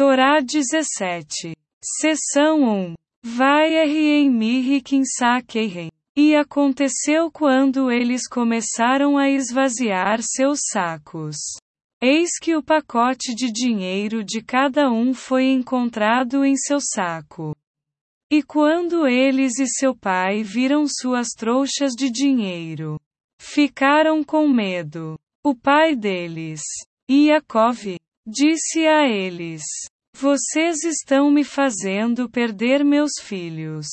Torá 17. Seção 1. Vai em Mirrikinsakeiren. E aconteceu quando eles começaram a esvaziar seus sacos. Eis que o pacote de dinheiro de cada um foi encontrado em seu saco. E quando eles e seu pai viram suas trouxas de dinheiro, ficaram com medo. O pai deles, Iacov, disse a eles: Vocês estão me fazendo perder meus filhos.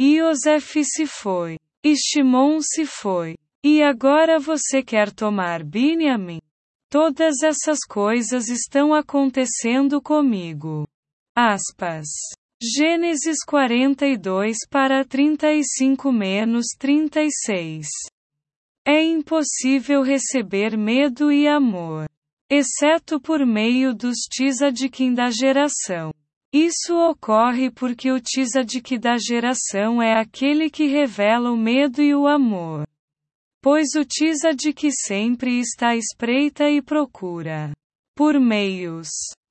E Osef se foi. E Shimon se foi. E agora você quer tomar Binyamin? Todas essas coisas estão acontecendo comigo. Aspas. Gênesis 42 para 35 menos 36. É impossível receber medo e amor, exceto por meio dos tzadikim da geração. Isso ocorre porque o tzadik da geração é aquele que revela o medo e o amor. Pois o que sempre está à espreita e procura por meios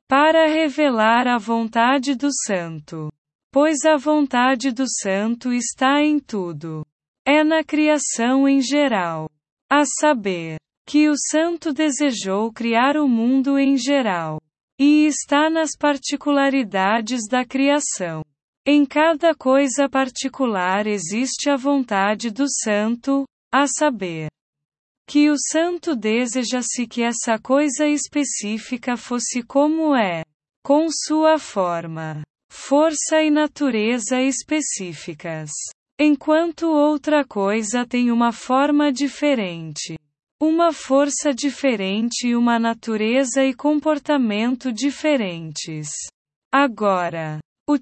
para revelar a vontade do santo. Pois a vontade do santo está em tudo. É na criação em geral. A saber, que o santo desejou criar o mundo em geral. E está nas particularidades da criação. Em cada coisa particular existe a vontade do santo, a saber, que o santo deseja-se que essa coisa específica fosse como é, com sua forma, força e natureza específicas. Enquanto outra coisa tem uma forma diferente, uma força diferente e uma natureza e comportamento diferentes. Agora, o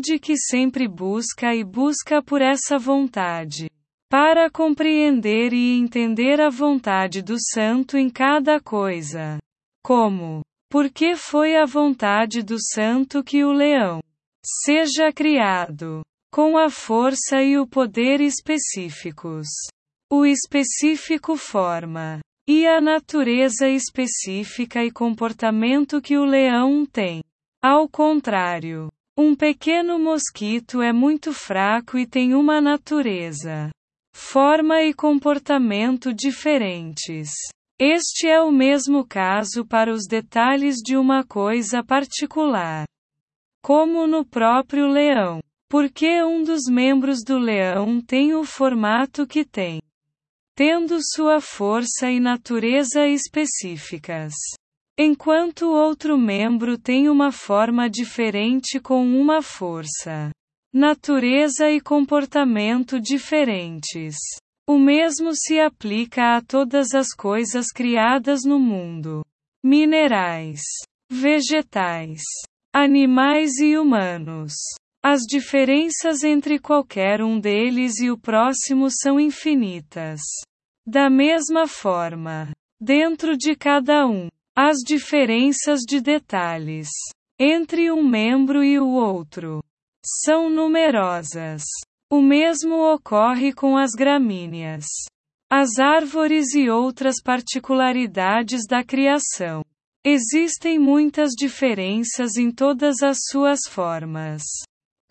de que sempre busca e busca por essa vontade para compreender e entender a vontade do Santo em cada coisa. Como? Porque foi a vontade do Santo que o leão seja criado, com a força e o poder específicos. O específico forma, e a natureza específica e comportamento que o leão tem. Ao contrário, um pequeno mosquito é muito fraco e tem uma natureza forma e comportamento diferentes. Este é o mesmo caso para os detalhes de uma coisa particular. Como no próprio leão. Porque um dos membros do leão tem o formato que tem, tendo sua força e natureza específicas. Enquanto outro membro tem uma forma diferente com uma força natureza e comportamento diferentes. O mesmo se aplica a todas as coisas criadas no mundo: minerais, vegetais, animais e humanos. As diferenças entre qualquer um deles e o próximo são infinitas. Da mesma forma, dentro de cada um, as diferenças de detalhes entre um membro e o outro são numerosas. O mesmo ocorre com as gramíneas, as árvores e outras particularidades da criação. Existem muitas diferenças em todas as suas formas,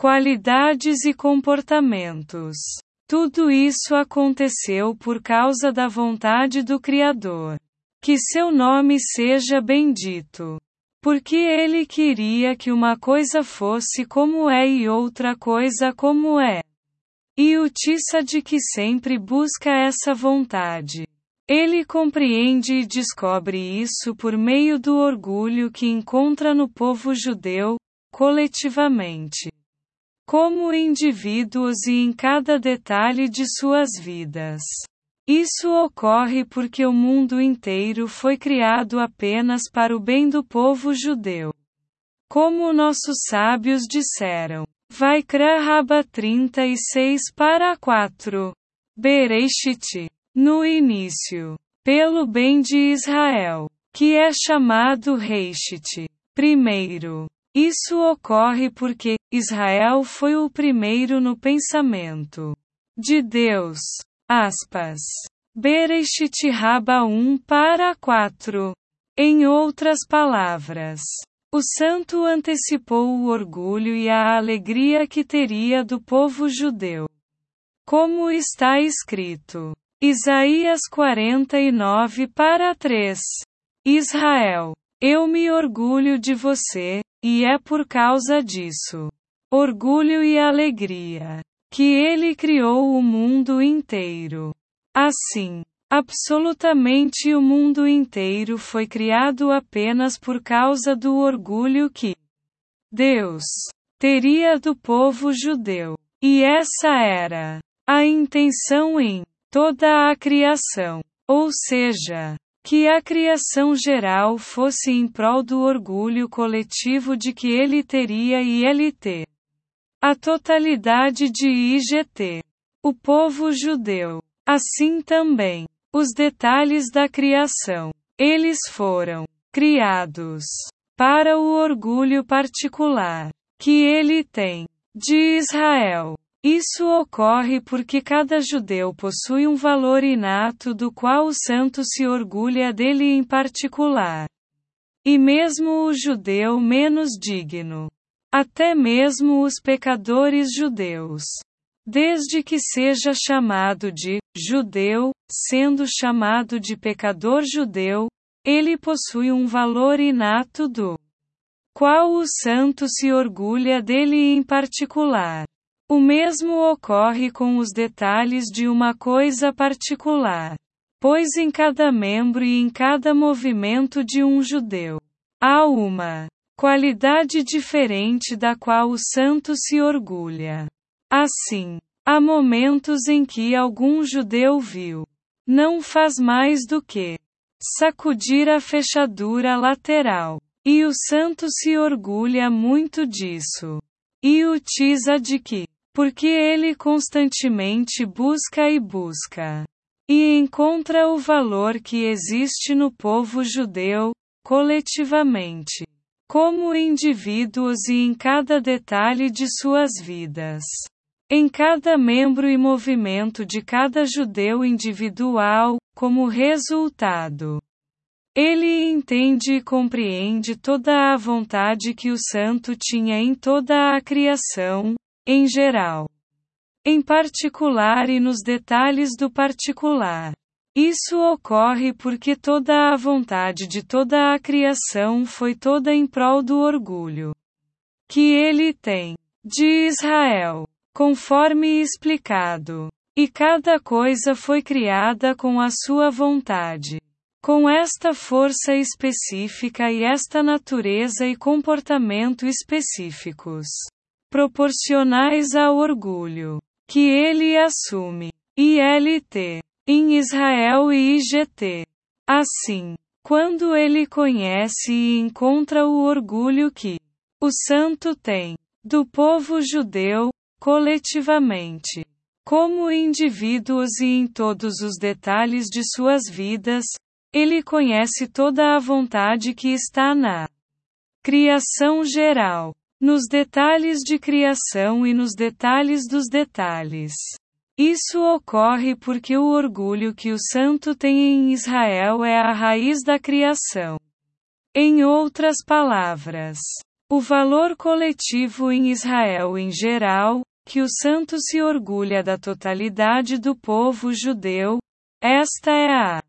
qualidades e comportamentos. Tudo isso aconteceu por causa da vontade do Criador. Que seu nome seja bendito. Porque ele queria que uma coisa fosse como é e outra coisa como é. E o de que sempre busca essa vontade. Ele compreende e descobre isso por meio do orgulho que encontra no povo judeu, coletivamente. Como indivíduos e em cada detalhe de suas vidas. Isso ocorre porque o mundo inteiro foi criado apenas para o bem do povo judeu. Como nossos sábios disseram. Vai Raba 36 para 4. Bereshit. No início. Pelo bem de Israel. Que é chamado Reishit. Primeiro. Isso ocorre porque Israel foi o primeiro no pensamento de Deus. Aspas. Bereshit Raba 1 para 4. Em outras palavras, O santo antecipou o orgulho e a alegria que teria do povo judeu. Como está escrito. Isaías 49 para 3. Israel. Eu me orgulho de você, e é por causa disso. Orgulho e alegria. Que ele criou o mundo inteiro. Assim, absolutamente o mundo inteiro foi criado apenas por causa do orgulho que Deus teria do povo judeu. E essa era a intenção em toda a criação. Ou seja, que a criação geral fosse em prol do orgulho coletivo de que ele teria e LT. A totalidade de IGT. O povo judeu. Assim também. Os detalhes da criação. Eles foram criados para o orgulho particular que ele tem de Israel. Isso ocorre porque cada judeu possui um valor inato do qual o santo se orgulha dele em particular. E mesmo o judeu menos digno. Até mesmo os pecadores judeus. Desde que seja chamado de judeu, sendo chamado de pecador judeu, ele possui um valor inato do qual o santo se orgulha dele em particular. O mesmo ocorre com os detalhes de uma coisa particular. Pois em cada membro e em cada movimento de um judeu há uma qualidade diferente da qual o santo se orgulha. Assim, há momentos em que algum judeu viu não faz mais do que sacudir a fechadura lateral. E o santo se orgulha muito disso. E o tiza de que porque ele constantemente busca e busca. E encontra o valor que existe no povo judeu, coletivamente. Como indivíduos e em cada detalhe de suas vidas. Em cada membro e movimento de cada judeu individual, como resultado. Ele entende e compreende toda a vontade que o santo tinha em toda a criação, em geral. Em particular e nos detalhes do particular. Isso ocorre porque toda a vontade de toda a criação foi toda em prol do orgulho que ele tem de Israel, conforme explicado. E cada coisa foi criada com a sua vontade. Com esta força específica e esta natureza e comportamento específicos proporcionais ao orgulho que ele assume. ILT. Em Israel e IGT. Assim, quando ele conhece e encontra o orgulho que o santo tem do povo judeu, coletivamente, como indivíduos e em todos os detalhes de suas vidas, ele conhece toda a vontade que está na criação geral nos detalhes de criação e nos detalhes dos detalhes. Isso ocorre porque o orgulho que o santo tem em Israel é a raiz da criação. Em outras palavras, o valor coletivo em Israel em geral, que o santo se orgulha da totalidade do povo judeu, esta é a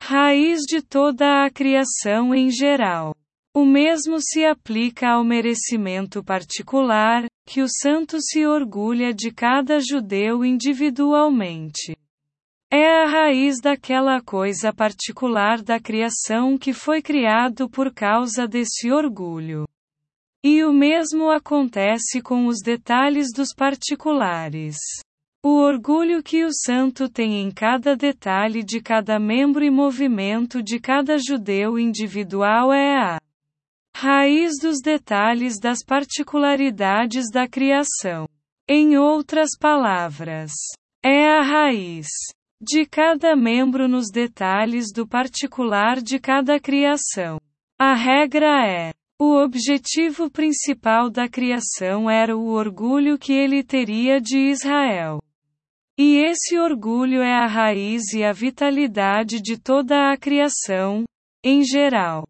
raiz de toda a criação em geral. O mesmo se aplica ao merecimento particular, que o santo se orgulha de cada judeu individualmente. É a raiz daquela coisa particular da criação que foi criado por causa desse orgulho. E o mesmo acontece com os detalhes dos particulares. O orgulho que o santo tem em cada detalhe de cada membro e movimento de cada judeu individual é a raiz dos detalhes das particularidades da criação. Em outras palavras, é a raiz de cada membro nos detalhes do particular de cada criação. A regra é: o objetivo principal da criação era o orgulho que ele teria de Israel. E esse orgulho é a raiz e a vitalidade de toda a criação, em geral.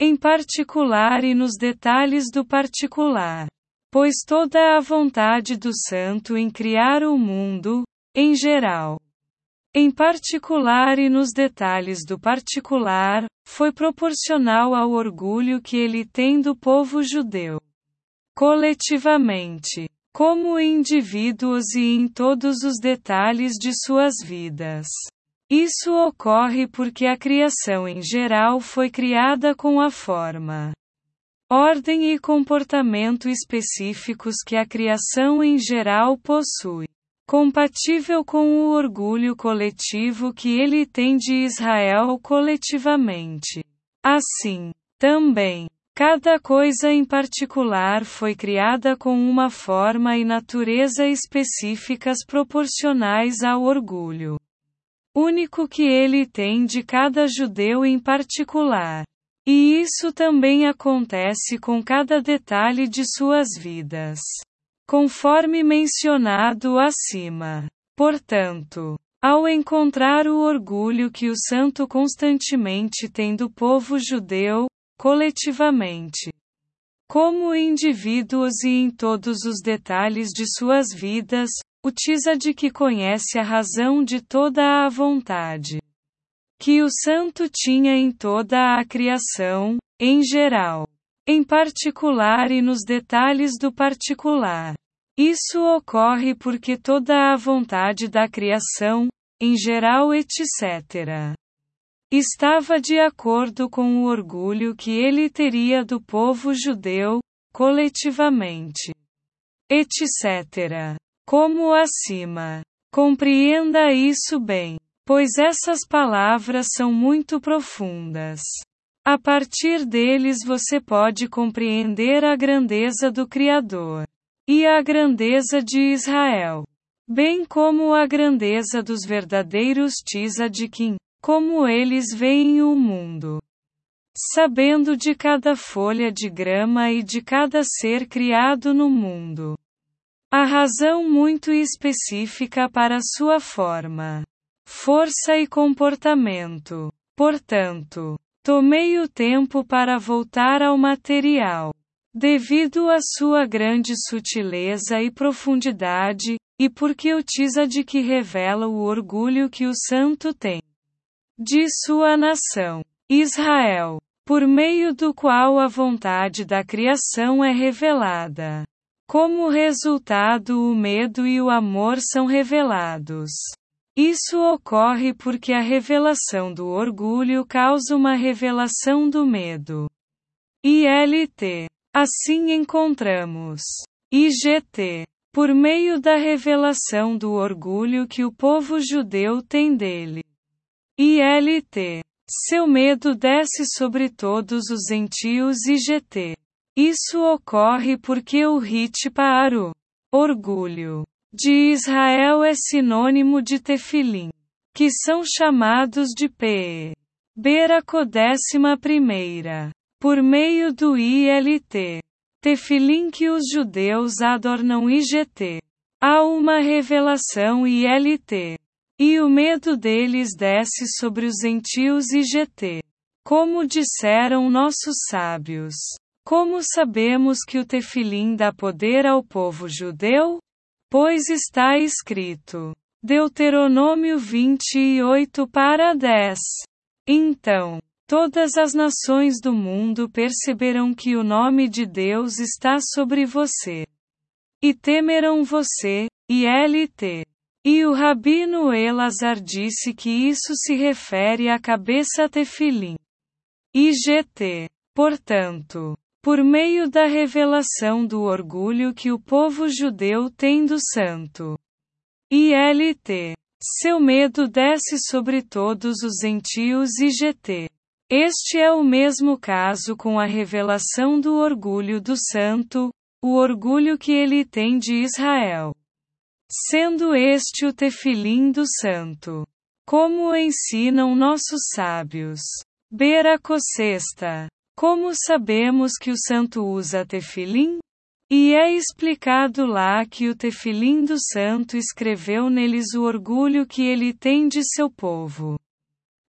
Em particular e nos detalhes do particular. Pois toda a vontade do Santo em criar o mundo, em geral, em particular e nos detalhes do particular, foi proporcional ao orgulho que ele tem do povo judeu. Coletivamente, como indivíduos e em todos os detalhes de suas vidas. Isso ocorre porque a criação em geral foi criada com a forma, ordem e comportamento específicos que a criação em geral possui compatível com o orgulho coletivo que ele tem de Israel coletivamente. Assim, também, cada coisa em particular foi criada com uma forma e natureza específicas proporcionais ao orgulho único que ele tem de cada judeu em particular. E isso também acontece com cada detalhe de suas vidas conforme mencionado acima. Portanto, ao encontrar o orgulho que o santo constantemente tem do povo judeu, coletivamente, como indivíduos e em todos os detalhes de suas vidas, o de que conhece a razão de toda a vontade que o santo tinha em toda a criação, em geral em particular e nos detalhes do particular. Isso ocorre porque toda a vontade da criação, em geral, etc., estava de acordo com o orgulho que ele teria do povo judeu, coletivamente, etc. Como acima. Compreenda isso bem, pois essas palavras são muito profundas. A partir deles você pode compreender a grandeza do Criador e a grandeza de Israel, bem como a grandeza dos verdadeiros Tzadikim, como eles veem o mundo. Sabendo de cada folha de grama e de cada ser criado no mundo. A razão muito específica para sua forma, força e comportamento. Portanto, Tomei o tempo para voltar ao material. Devido à sua grande sutileza e profundidade, e porque o de que revela o orgulho que o santo tem de sua nação, Israel, por meio do qual a vontade da criação é revelada. Como resultado, o medo e o amor são revelados. Isso ocorre porque a revelação do orgulho causa uma revelação do medo. ILT. Assim encontramos IGT. Por meio da revelação do orgulho que o povo judeu tem dele. ILT. Seu medo desce sobre todos os gentios IGT. Isso ocorre porque o hit para o orgulho de Israel é sinônimo de tefilim, que são chamados de P. Beraco décima primeira. Por meio do ILT. Tefilim que os judeus adornam IGT. Há uma revelação ILT. E o medo deles desce sobre os gentios IGT. Como disseram nossos sábios. Como sabemos que o tefilim dá poder ao povo judeu? Pois está escrito. Deuteronômio 28 para 10. Então, todas as nações do mundo perceberão que o nome de Deus está sobre você. E temerão você, e LT. E o Rabino Elazar disse que isso se refere à cabeça tefilim. IGT. Portanto, por meio da revelação do orgulho que o povo judeu tem do santo. ILT. Seu medo desce sobre todos os gentios e GT. Este é o mesmo caso com a revelação do orgulho do santo, o orgulho que ele tem de Israel. Sendo este o tefilim do santo. Como ensinam nossos sábios. Beracocesta. Como sabemos que o santo usa tefilim? E é explicado lá que o tefilim do santo escreveu neles o orgulho que ele tem de seu povo.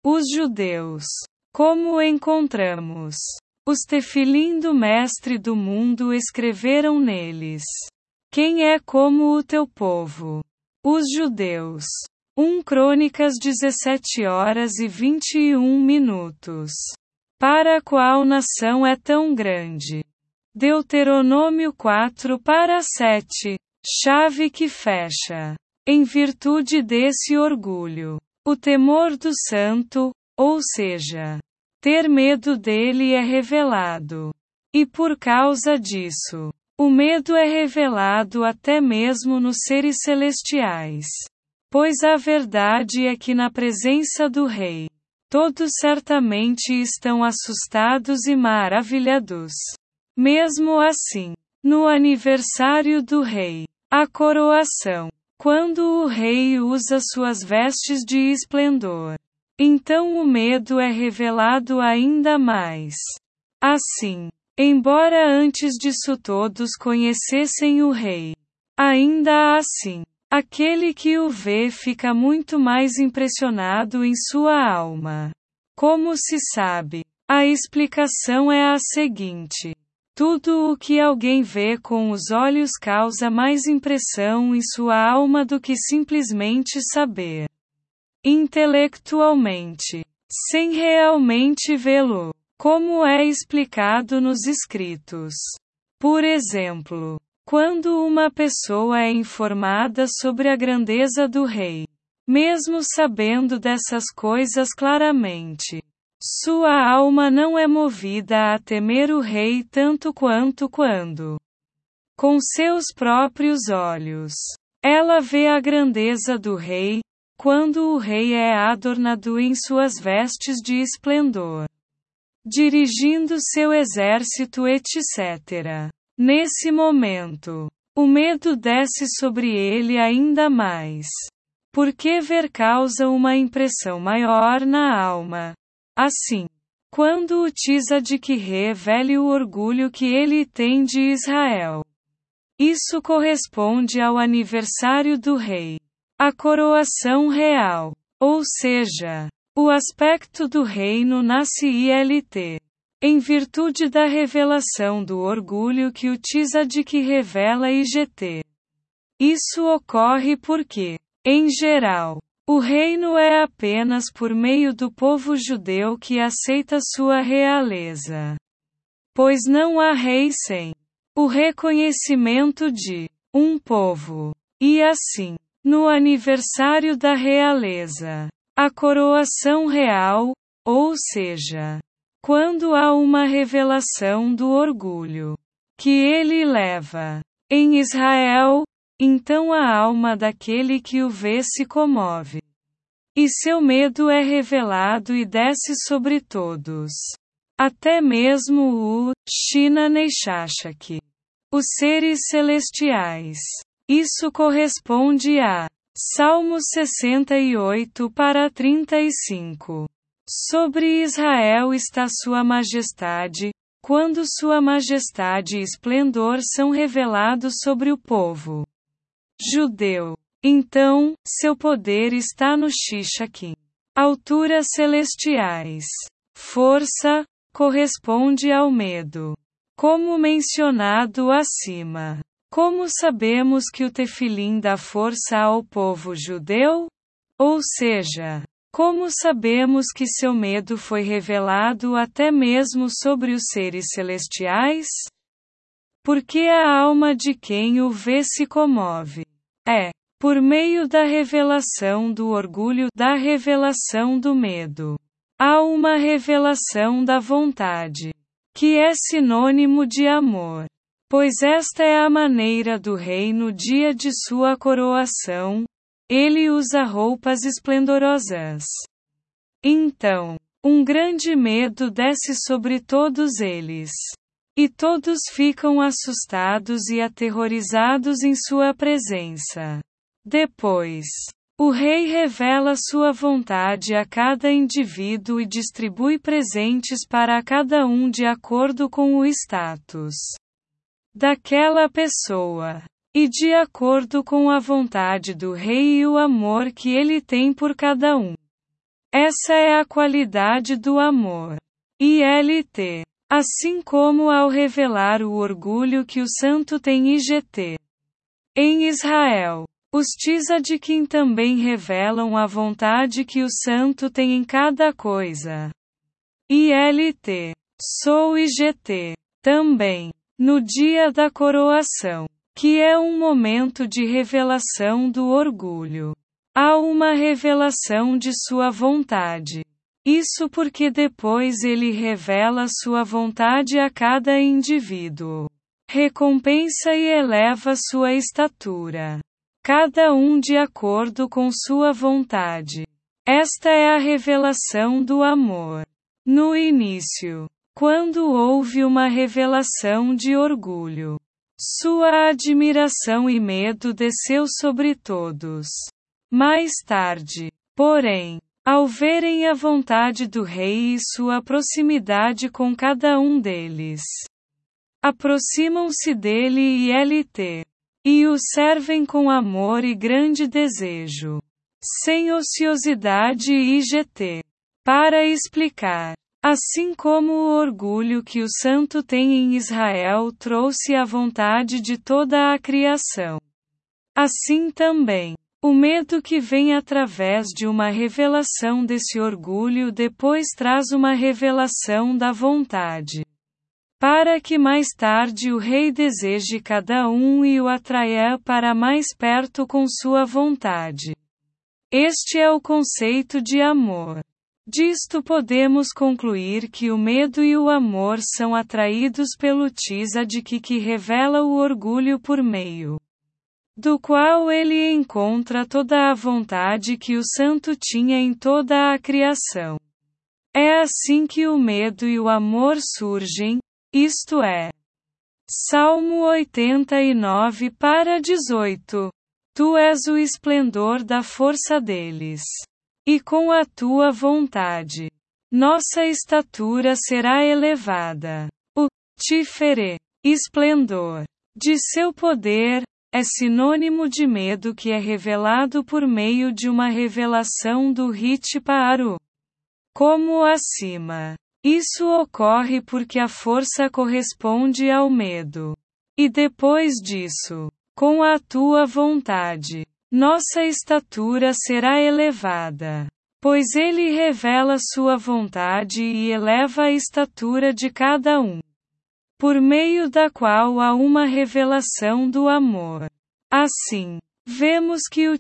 Os judeus. Como encontramos Os tefilim do Mestre do mundo escreveram neles. Quem é como o teu povo? Os judeus. 1 Crônicas 17 horas e 21 minutos. Para qual nação é tão grande? Deuteronômio 4 para 7. Chave que fecha. Em virtude desse orgulho. O temor do santo, ou seja, ter medo dele é revelado. E por causa disso, o medo é revelado até mesmo nos seres celestiais. Pois a verdade é que na presença do Rei, todos certamente estão assustados e maravilhados. Mesmo assim, no aniversário do Rei, a coroação, quando o Rei usa suas vestes de esplendor, então o medo é revelado ainda mais. Assim, embora antes disso todos conhecessem o Rei, ainda assim, Aquele que o vê fica muito mais impressionado em sua alma. Como se sabe? A explicação é a seguinte: tudo o que alguém vê com os olhos causa mais impressão em sua alma do que simplesmente saber. Intelectualmente, sem realmente vê-lo, como é explicado nos escritos. Por exemplo, quando uma pessoa é informada sobre a grandeza do rei, mesmo sabendo dessas coisas claramente, sua alma não é movida a temer o rei tanto quanto quando, com seus próprios olhos, ela vê a grandeza do rei, quando o rei é adornado em suas vestes de esplendor, dirigindo seu exército, etc. Nesse momento, o medo desce sobre ele ainda mais. Porque ver causa uma impressão maior na alma. Assim, quando o Tisa de que revele o orgulho que ele tem de Israel. Isso corresponde ao aniversário do rei. A coroação real. Ou seja, o aspecto do reino na CILT em virtude da revelação do orgulho que o Tzaddik revela IGT. Isso ocorre porque, em geral, o reino é apenas por meio do povo judeu que aceita sua realeza. Pois não há rei sem o reconhecimento de um povo. E assim, no aniversário da realeza, a coroação real, ou seja, quando há uma revelação do orgulho que ele leva em Israel, então a alma daquele que o vê se comove. E seu medo é revelado e desce sobre todos. Até mesmo o Shina Neishashak. Os seres celestiais. Isso corresponde a Salmos 68 para 35. Sobre Israel está Sua Majestade, quando Sua Majestade e esplendor são revelados sobre o povo judeu. Então, seu poder está no Shishaki. Alturas celestiais. Força, corresponde ao medo. Como mencionado acima. Como sabemos que o tefilim dá força ao povo judeu? Ou seja, como sabemos que seu medo foi revelado até mesmo sobre os seres celestiais? Porque a alma de quem o vê se comove. É, por meio da revelação do orgulho, da revelação do medo. Há uma revelação da vontade, que é sinônimo de amor. Pois esta é a maneira do rei no dia de sua coroação, ele usa roupas esplendorosas. Então, um grande medo desce sobre todos eles. E todos ficam assustados e aterrorizados em sua presença. Depois, o rei revela sua vontade a cada indivíduo e distribui presentes para cada um de acordo com o status daquela pessoa. E de acordo com a vontade do Rei e o amor que ele tem por cada um. Essa é a qualidade do amor. ILT. Assim como ao revelar o orgulho que o santo tem IGT. Em Israel, os Tzadikim também revelam a vontade que o santo tem em cada coisa. ILT. Sou IGT. Também. No dia da coroação. Que é um momento de revelação do orgulho. Há uma revelação de sua vontade. Isso porque depois ele revela sua vontade a cada indivíduo. Recompensa e eleva sua estatura. Cada um de acordo com sua vontade. Esta é a revelação do amor. No início, quando houve uma revelação de orgulho, sua admiração e medo desceu sobre todos. Mais tarde, porém, ao verem a vontade do rei e sua proximidade com cada um deles, aproximam-se dele e LT, e o servem com amor e grande desejo, sem ociosidade e GT, para explicar. Assim como o orgulho que o santo tem em Israel trouxe a vontade de toda a criação. Assim também, o medo que vem através de uma revelação desse orgulho depois traz uma revelação da vontade. Para que mais tarde o rei deseje cada um e o atraia para mais perto com sua vontade. Este é o conceito de amor. Disto podemos concluir que o medo e o amor são atraídos pelo Tzaddik que revela o orgulho por meio do qual ele encontra toda a vontade que o santo tinha em toda a criação. É assim que o medo e o amor surgem, isto é. Salmo 89 para 18. Tu és o esplendor da força deles. E com a tua vontade, nossa estatura será elevada. O tifere, esplendor, de seu poder, é sinônimo de medo que é revelado por meio de uma revelação do Hitparu. Como acima. Isso ocorre porque a força corresponde ao medo. E depois disso, com a tua vontade, nossa estatura será elevada. Pois ele revela sua vontade e eleva a estatura de cada um. Por meio da qual há uma revelação do amor. Assim, vemos que o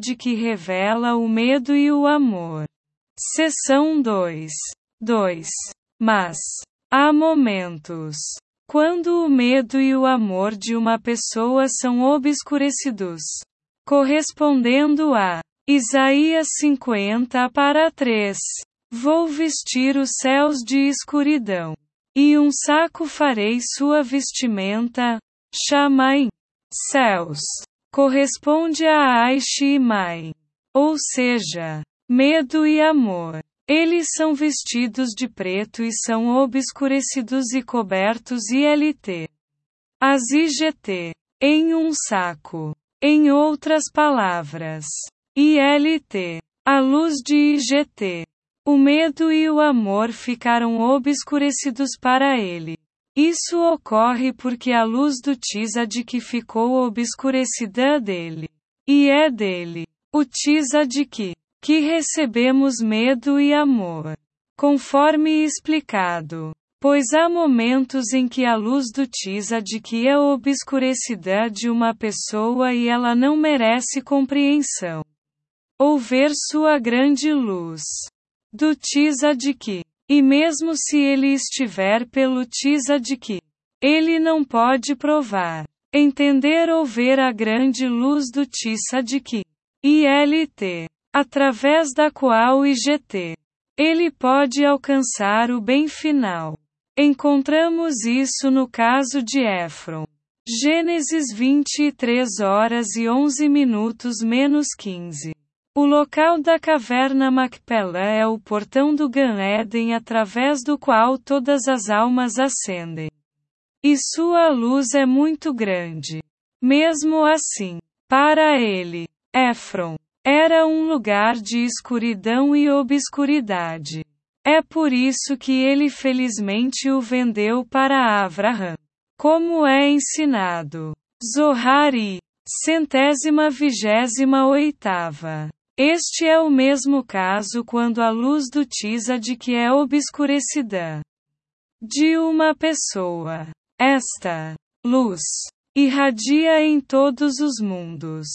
de que revela o medo e o amor. Seção 2. 2. Mas, há momentos quando o medo e o amor de uma pessoa são obscurecidos correspondendo a Isaías 50 para 3. Vou vestir os céus de escuridão, e um saco farei sua vestimenta. Chamai. Céus. Corresponde a Aishi e Mai. Ou seja, medo e amor. Eles são vestidos de preto e são obscurecidos e cobertos ILT. As IGT. Em um saco. Em outras palavras, ILT, a luz de IGT, o medo e o amor ficaram obscurecidos para ele. Isso ocorre porque a luz do Tzaddik ficou obscurecida dele. E é dele, o Tzaddik, que recebemos medo e amor. Conforme explicado. Pois há momentos em que a luz do que é obscurecida de uma pessoa e ela não merece compreensão. Ou ver sua grande luz. Do que, E mesmo se ele estiver pelo que, ele não pode provar, entender ou ver a grande luz do que, ILT, através da qual IGT, ele pode alcançar o bem final. Encontramos isso no caso de Éfron. Gênesis 23 horas e 11 minutos menos 15. O local da caverna Macpela é o portão do Gan Eden através do qual todas as almas ascendem. E sua luz é muito grande. Mesmo assim, para ele, Éfron, era um lugar de escuridão e obscuridade. É por isso que ele felizmente o vendeu para Avraham. Como é ensinado. Zohari. Centésima vigésima oitava. Este é o mesmo caso quando a luz do de que é obscurecida de uma pessoa. Esta luz irradia em todos os mundos,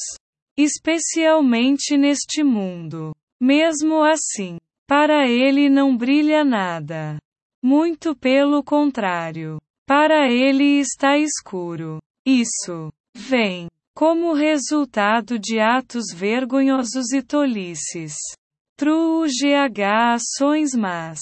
especialmente neste mundo. Mesmo assim, para ele não brilha nada. Muito pelo contrário. Para ele está escuro. Isso vem como resultado de atos vergonhosos e tolices. True GH ações más.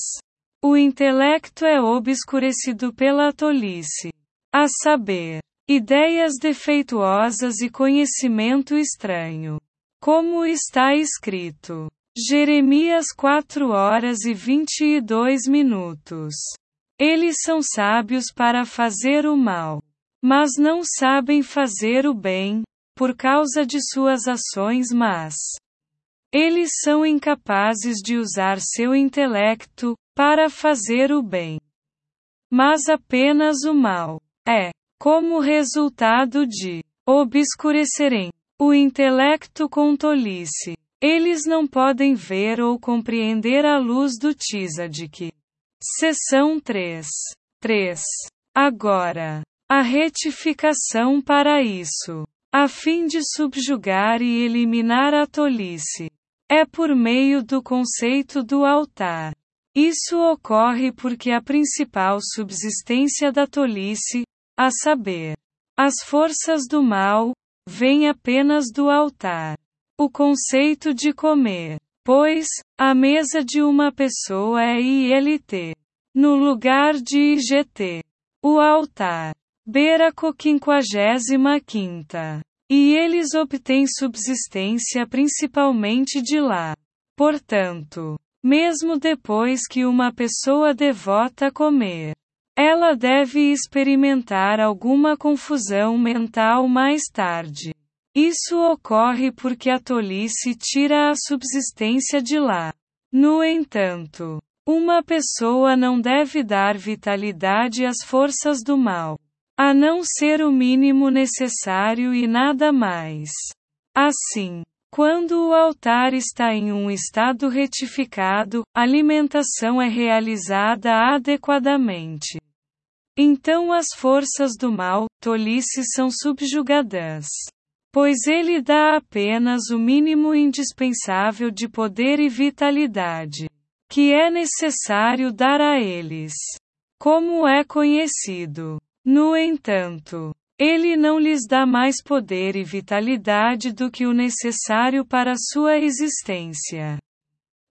O intelecto é obscurecido pela tolice. A saber, ideias defeituosas e conhecimento estranho. Como está escrito. Jeremias 4 horas e 22 minutos. Eles são sábios para fazer o mal, mas não sabem fazer o bem, por causa de suas ações más. Eles são incapazes de usar seu intelecto para fazer o bem, mas apenas o mal. É, como resultado de obscurecerem o intelecto com tolice. Eles não podem ver ou compreender a luz do Tzaddik. Seção 3. 3. Agora, a retificação para isso, a fim de subjugar e eliminar a tolice, é por meio do conceito do altar. Isso ocorre porque a principal subsistência da tolice, a saber, as forças do mal, vem apenas do altar. O conceito de comer Pois, a mesa de uma pessoa é ILT. No lugar de IGT. O altar. Beraco 55. E eles obtêm subsistência principalmente de lá. Portanto, mesmo depois que uma pessoa devota comer, ela deve experimentar alguma confusão mental mais tarde. Isso ocorre porque a tolice tira a subsistência de lá. No entanto, uma pessoa não deve dar vitalidade às forças do mal, a não ser o mínimo necessário e nada mais. Assim, quando o altar está em um estado retificado, alimentação é realizada adequadamente. Então as forças do mal, tolice, são subjugadas pois ele dá apenas o mínimo indispensável de poder e vitalidade, que é necessário dar a eles. Como é conhecido. No entanto, ele não lhes dá mais poder e vitalidade do que o necessário para sua existência.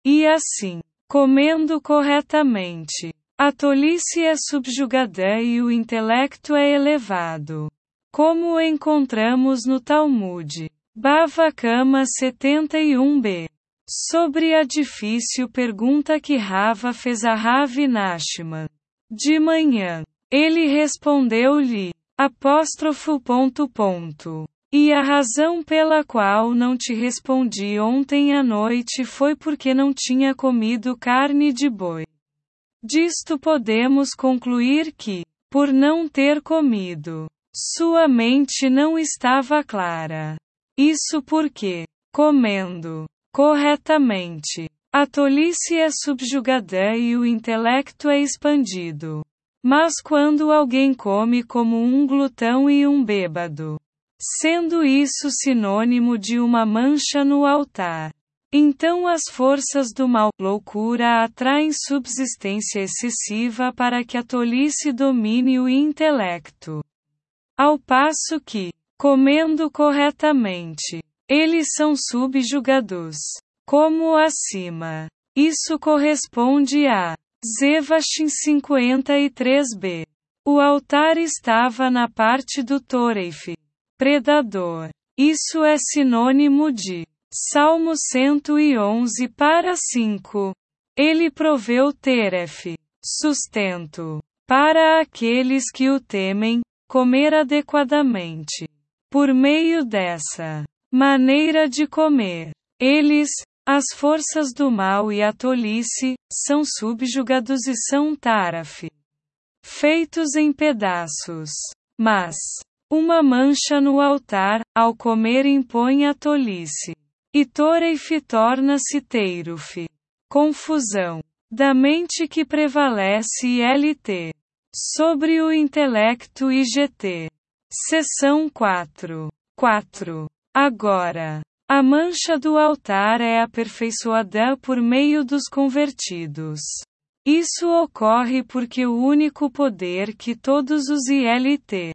E assim, comendo corretamente, a tolice é subjugada e o intelecto é elevado. Como encontramos no Talmud. Bava Kama 71b. Sobre a difícil pergunta que Rava fez a Ravi Nashman. De manhã, ele respondeu-lhe, apóstrofo ponto ponto. E a razão pela qual não te respondi ontem à noite foi porque não tinha comido carne de boi. Disto podemos concluir que, por não ter comido, sua mente não estava clara. Isso porque, comendo corretamente, a tolice é subjugada e o intelecto é expandido. Mas quando alguém come como um glutão e um bêbado, sendo isso sinônimo de uma mancha no altar, então as forças do mal, loucura, atraem subsistência excessiva para que a tolice domine o intelecto. Ao passo que, comendo corretamente, eles são subjugados. Como acima. Isso corresponde a Zevashin 53b. O altar estava na parte do Toreif, predador. Isso é sinônimo de Salmo 111 para 5. Ele proveu Teref, sustento, para aqueles que o temem, Comer adequadamente. Por meio dessa maneira de comer, eles, As forças do mal e a tolice são subjugados e são taraf feitos em pedaços. Mas uma mancha no altar, ao comer impõe a tolice. E toreife torna-se teiruf. Confusão. Da mente que prevalece e LT. Sobre o intelecto IGT. Seção 4. 4. Agora. A mancha do altar é aperfeiçoada por meio dos convertidos. Isso ocorre porque o único poder que todos os ILT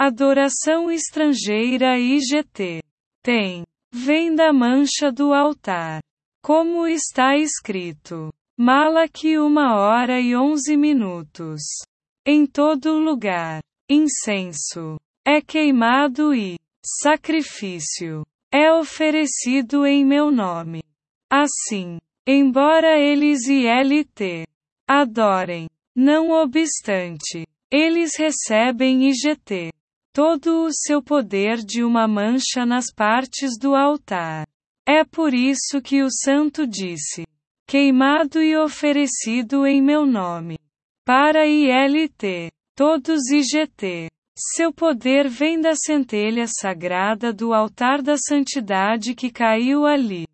Adoração estrangeira IGT tem vem da mancha do altar. Como está escrito. Malaque uma hora e onze minutos. Em todo lugar. Incenso. É queimado e sacrifício. É oferecido em meu nome. Assim, embora eles e LT adorem, não obstante, eles recebem IGT todo o seu poder de uma mancha nas partes do altar. É por isso que o santo disse: Queimado e oferecido em meu nome. Para ILT, todos IGT. Seu poder vem da centelha sagrada do altar da santidade que caiu ali.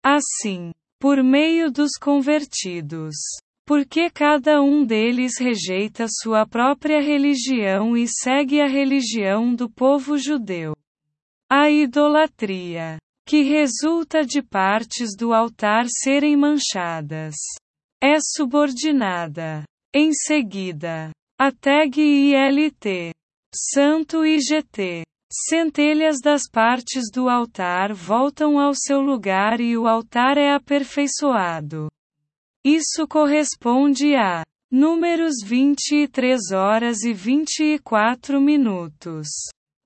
Assim, por meio dos convertidos. Porque cada um deles rejeita sua própria religião e segue a religião do povo judeu. A idolatria, que resulta de partes do altar serem manchadas, é subordinada. Em seguida, a tag ILT Santo IGT. Centelhas das partes do altar voltam ao seu lugar e o altar é aperfeiçoado. Isso corresponde a Números 23 horas e 24 minutos.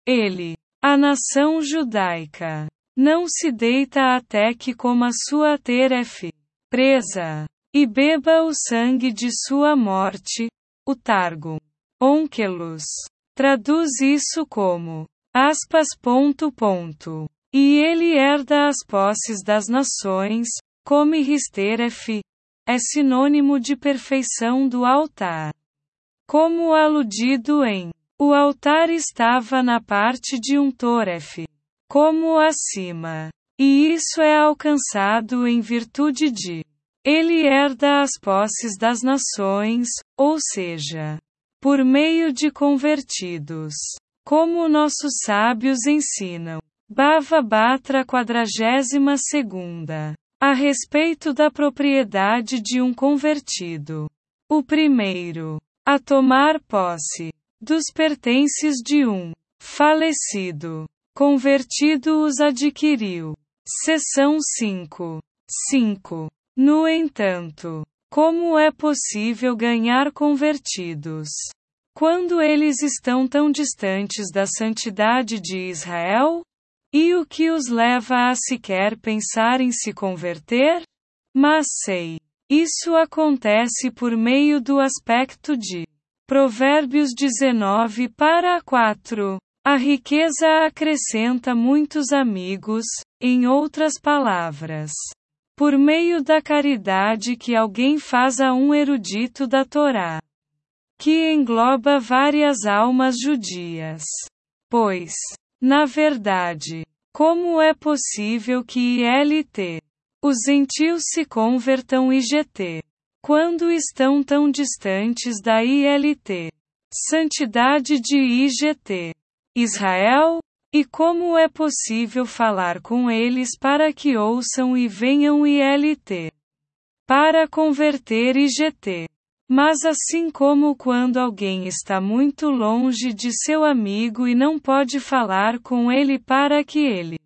Ele, a nação judaica, não se deita até que coma sua teref presa e beba o sangue de sua morte, o Targum. Onkelos. Traduz isso como aspas ponto ponto. E ele herda as posses das nações, come Risteref, é sinônimo de perfeição do altar. Como aludido em o altar estava na parte de um toref, como acima. E isso é alcançado em virtude de ele herda as posses das nações, ou seja, por meio de convertidos. Como nossos sábios ensinam. Bhava Batra 42 A respeito da propriedade de um convertido. O primeiro. A tomar posse. Dos pertences de um. Falecido. Convertido os adquiriu. Seção 5. 5. No entanto, como é possível ganhar convertidos? Quando eles estão tão distantes da santidade de Israel? E o que os leva a sequer pensar em se converter? Mas sei. Isso acontece por meio do aspecto de Provérbios 19 para 4. A riqueza acrescenta muitos amigos, em outras palavras por meio da caridade que alguém faz a um erudito da Torá, que engloba várias almas judias. Pois, na verdade, como é possível que ILT, os gentios se convertam IGT, quando estão tão distantes da ILT, santidade de IGT, Israel, e como é possível falar com eles para que ouçam e venham ILT? Para converter IGT. Mas assim como quando alguém está muito longe de seu amigo e não pode falar com ele para que ele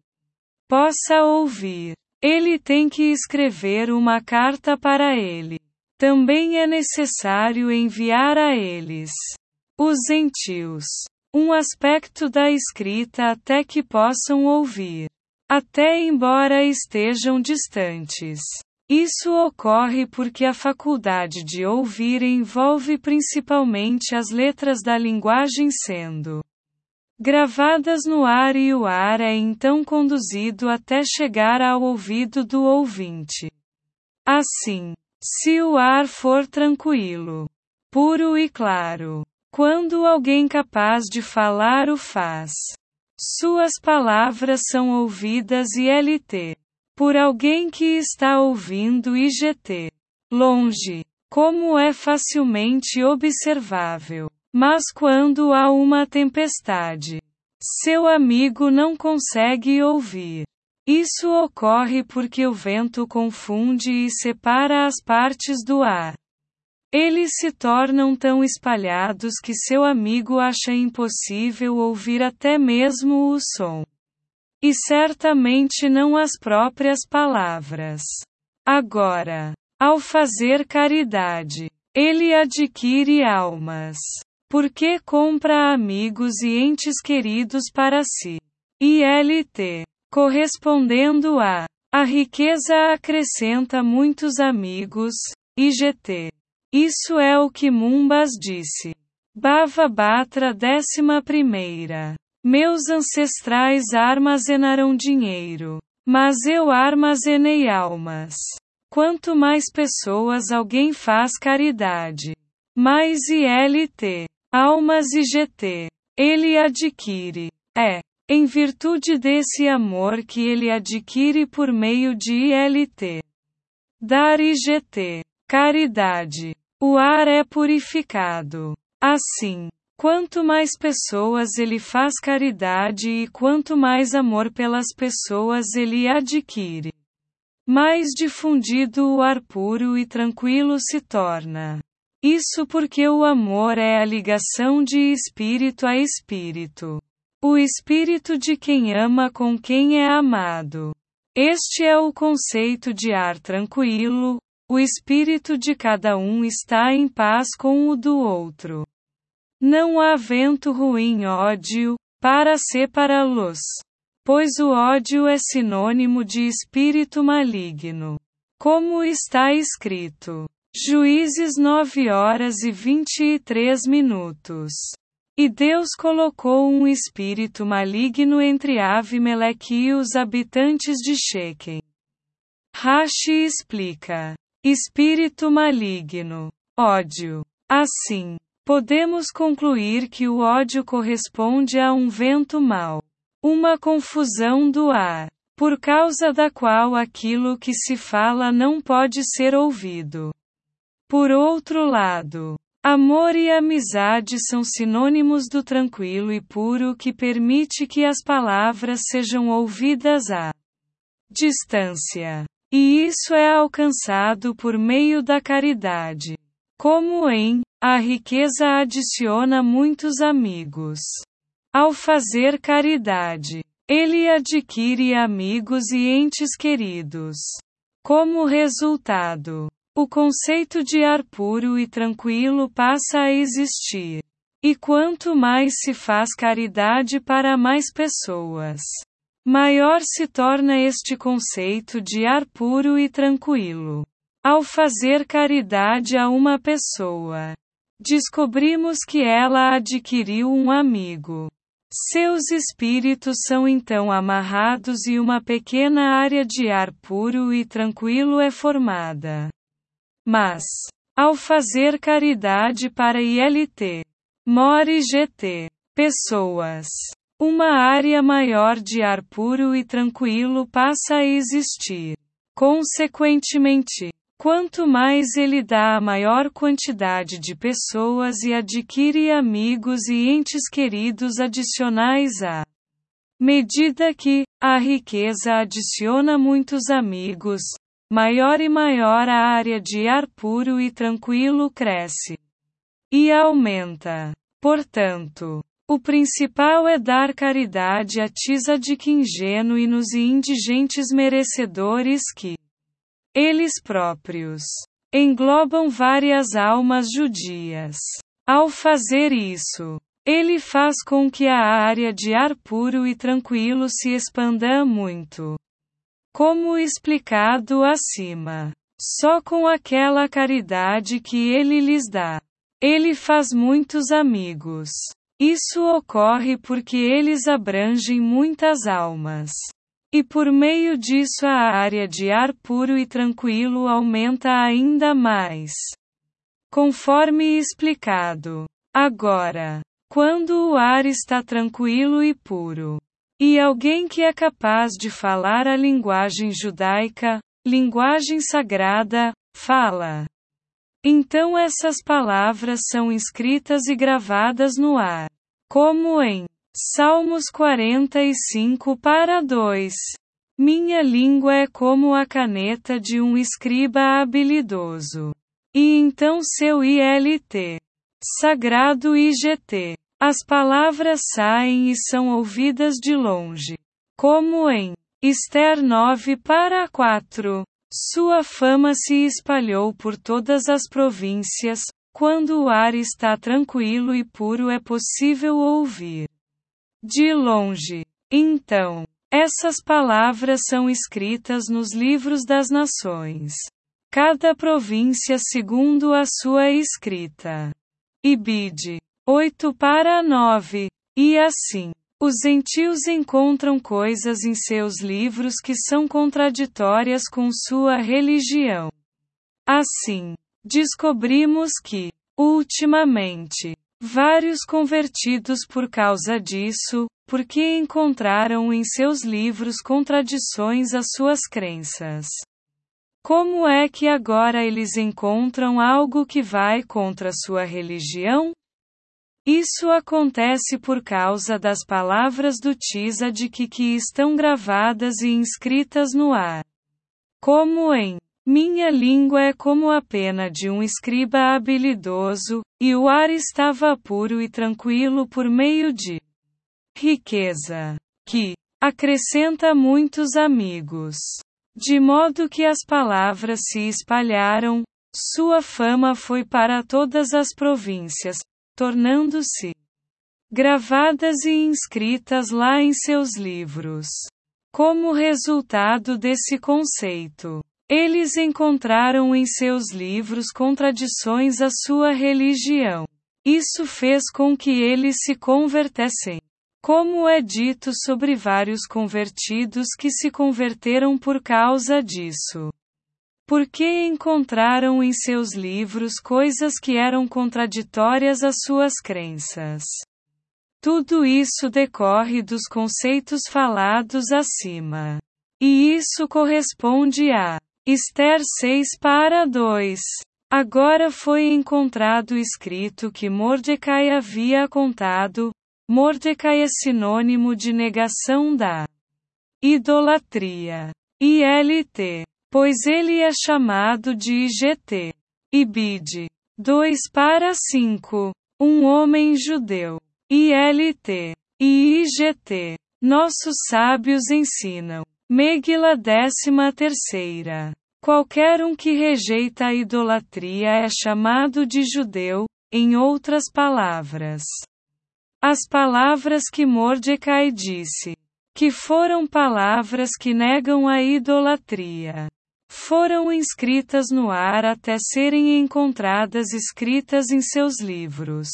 possa ouvir, ele tem que escrever uma carta para ele. Também é necessário enviar a eles os gentios um aspecto da escrita até que possam ouvir. Até embora estejam distantes. Isso ocorre porque a faculdade de ouvir envolve principalmente as letras da linguagem sendo gravadas no ar e o ar é então conduzido até chegar ao ouvido do ouvinte. Assim, se o ar for tranquilo, puro e claro, quando alguém capaz de falar o faz, suas palavras são ouvidas e LT por alguém que está ouvindo IGT longe, como é facilmente observável. Mas quando há uma tempestade, seu amigo não consegue ouvir. Isso ocorre porque o vento confunde e separa as partes do ar. Eles se tornam tão espalhados que seu amigo acha impossível ouvir até mesmo o som. E certamente não as próprias palavras. Agora, ao fazer caridade, ele adquire almas. Porque compra amigos e entes queridos para si. ILT. Correspondendo a. A riqueza acrescenta muitos amigos. IGT. Isso é o que Mumbas disse. Bava Batra 11. Meus ancestrais armazenaram dinheiro. Mas eu armazenei almas. Quanto mais pessoas alguém faz caridade, mais ILT. Almas e GT. Ele adquire. É. Em virtude desse amor que ele adquire por meio de ILT. Dar IGT. Caridade. O ar é purificado. Assim, quanto mais pessoas ele faz caridade e quanto mais amor pelas pessoas ele adquire, mais difundido o ar puro e tranquilo se torna. Isso porque o amor é a ligação de espírito a espírito. O espírito de quem ama com quem é amado. Este é o conceito de ar tranquilo, o espírito de cada um está em paz com o do outro. Não há vento ruim ódio, para separá-los. Pois o ódio é sinônimo de espírito maligno. Como está escrito. Juízes 9 horas e 23 minutos. E Deus colocou um espírito maligno entre Avimeleque e os habitantes de Shequem. Rashi explica. Espírito maligno. Ódio. Assim, podemos concluir que o ódio corresponde a um vento mau. Uma confusão do ar, por causa da qual aquilo que se fala não pode ser ouvido. Por outro lado, amor e amizade são sinônimos do tranquilo e puro que permite que as palavras sejam ouvidas à distância. E isso é alcançado por meio da caridade. Como em A riqueza adiciona muitos amigos. Ao fazer caridade, ele adquire amigos e entes queridos. Como resultado, o conceito de ar puro e tranquilo passa a existir. E quanto mais se faz caridade para mais pessoas, maior se torna este conceito de ar puro e tranquilo. Ao fazer caridade a uma pessoa, descobrimos que ela adquiriu um amigo. Seus espíritos são então amarrados e uma pequena área de ar puro e tranquilo é formada. Mas, ao fazer caridade para ILT, More GT, pessoas, uma área maior de ar puro e tranquilo passa a existir. Consequentemente, quanto mais ele dá a maior quantidade de pessoas e adquire amigos e entes queridos adicionais à medida que a riqueza adiciona muitos amigos, Maior e maior a área de ar puro e tranquilo cresce. E aumenta. Portanto, o principal é dar caridade a Tzaddik ingênuos e indigentes merecedores que eles próprios englobam várias almas judias. Ao fazer isso, ele faz com que a área de ar puro e tranquilo se expanda muito. Como explicado acima. Só com aquela caridade que ele lhes dá. Ele faz muitos amigos. Isso ocorre porque eles abrangem muitas almas. E por meio disso a área de ar puro e tranquilo aumenta ainda mais. Conforme explicado. Agora, quando o ar está tranquilo e puro, e alguém que é capaz de falar a linguagem judaica, linguagem sagrada, fala. Então essas palavras são escritas e gravadas no ar. Como em Salmos 45 para 2. Minha língua é como a caneta de um escriba habilidoso. E então seu ILT. Sagrado IGT. As palavras saem e são ouvidas de longe. Como em Esther 9 para 4. Sua fama se espalhou por todas as províncias, quando o ar está tranquilo e puro é possível ouvir. De longe. Então, essas palavras são escritas nos livros das nações. Cada província segundo a sua escrita. Ibide. 8 para 9. E assim, os gentios encontram coisas em seus livros que são contraditórias com sua religião. Assim, descobrimos que, ultimamente, vários convertidos por causa disso, porque encontraram em seus livros contradições às suas crenças. Como é que agora eles encontram algo que vai contra sua religião? Isso acontece por causa das palavras do Tizad que, que estão gravadas e inscritas no ar. Como em Minha língua é como a pena de um escriba habilidoso, e o ar estava puro e tranquilo por meio de riqueza, que acrescenta muitos amigos. De modo que as palavras se espalharam, sua fama foi para todas as províncias, tornando-se gravadas e inscritas lá em seus livros. Como resultado desse conceito, eles encontraram em seus livros contradições à sua religião. Isso fez com que eles se convertessem. Como é dito sobre vários convertidos que se converteram por causa disso. Porque encontraram em seus livros coisas que eram contraditórias às suas crenças. Tudo isso decorre dos conceitos falados acima. E isso corresponde a Esther 6 para 2. Agora foi encontrado escrito que Mordecai havia contado. Mordecai é sinônimo de negação da idolatria. ILT pois ele é chamado de IGT. Ibid. 2 para 5. Um homem judeu. ILT. E IGT. Nossos sábios ensinam. Megila 13. Qualquer um que rejeita a idolatria é chamado de judeu, em outras palavras. As palavras que Mordecai disse, que foram palavras que negam a idolatria foram inscritas no ar até serem encontradas escritas em seus livros.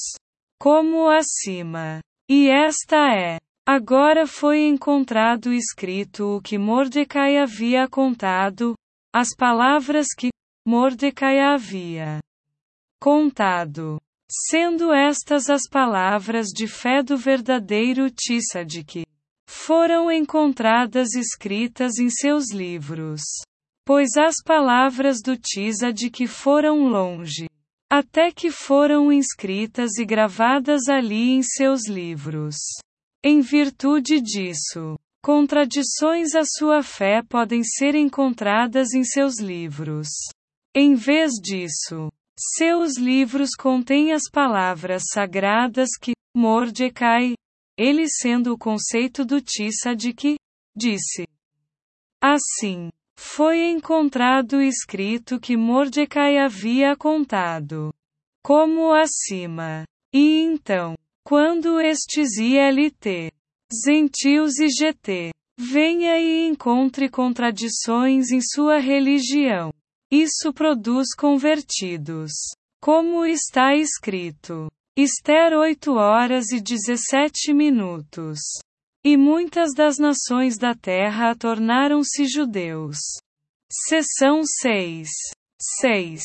Como acima. E esta é. Agora foi encontrado escrito o que Mordecai havia contado, as palavras que Mordecai havia contado. Sendo estas as palavras de fé do verdadeiro Tissadik, foram encontradas escritas em seus livros. Pois as palavras do Tisa de que foram longe, até que foram inscritas e gravadas ali em seus livros. Em virtude disso, contradições à sua fé podem ser encontradas em seus livros. Em vez disso, seus livros contêm as palavras sagradas que Mordecai, ele sendo o conceito do Tissa de que disse. Assim, foi encontrado escrito que Mordecai havia contado. Como acima. E então, quando estes ILT, gentios e GT, venha e encontre contradições em sua religião, isso produz convertidos. Como está escrito. Esther 8 horas e 17 minutos. E muitas das nações da terra tornaram-se judeus. Seção 6. 6.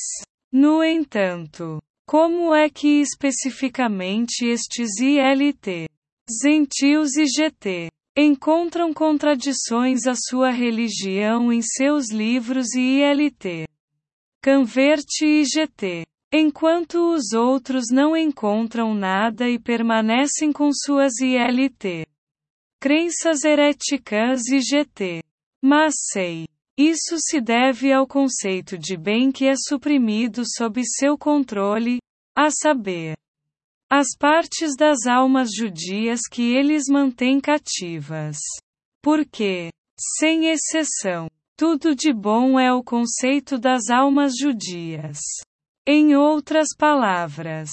No entanto, como é que especificamente estes ILT, gentios e GT, encontram contradições à sua religião em seus livros e ILT, Converte e GT, enquanto os outros não encontram nada e permanecem com suas ILT, crenças heréticas e GT. Mas sei isso se deve ao conceito de bem que é suprimido sob seu controle, a saber, as partes das almas judias que eles mantêm cativas. Porque, sem exceção, tudo de bom é o conceito das almas judias. Em outras palavras,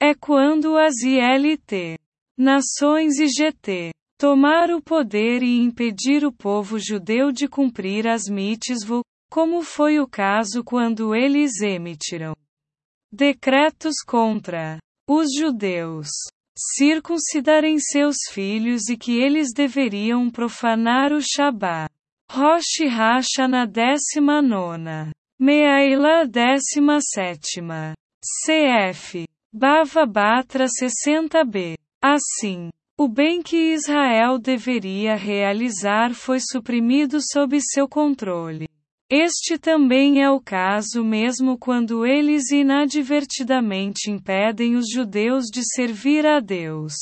é quando as ILT, nações e GT, tomar o poder e impedir o povo judeu de cumprir as mitzvot, como foi o caso quando eles emitiram decretos contra os judeus circuncidarem seus filhos e que eles deveriam profanar o Shabat. Rosh Racha na décima nona. Meaila décima sétima. CF. Bava Batra 60b. Assim, o bem que Israel deveria realizar foi suprimido sob seu controle. Este também é o caso mesmo quando eles inadvertidamente impedem os judeus de servir a Deus,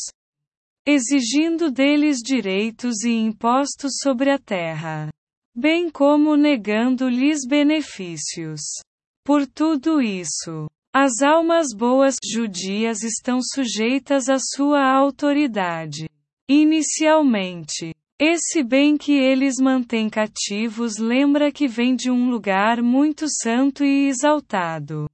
exigindo deles direitos e impostos sobre a terra, bem como negando-lhes benefícios. Por tudo isso, as almas boas judias estão sujeitas à sua autoridade. Inicialmente, esse bem que eles mantêm cativos lembra que vem de um lugar muito santo e exaltado.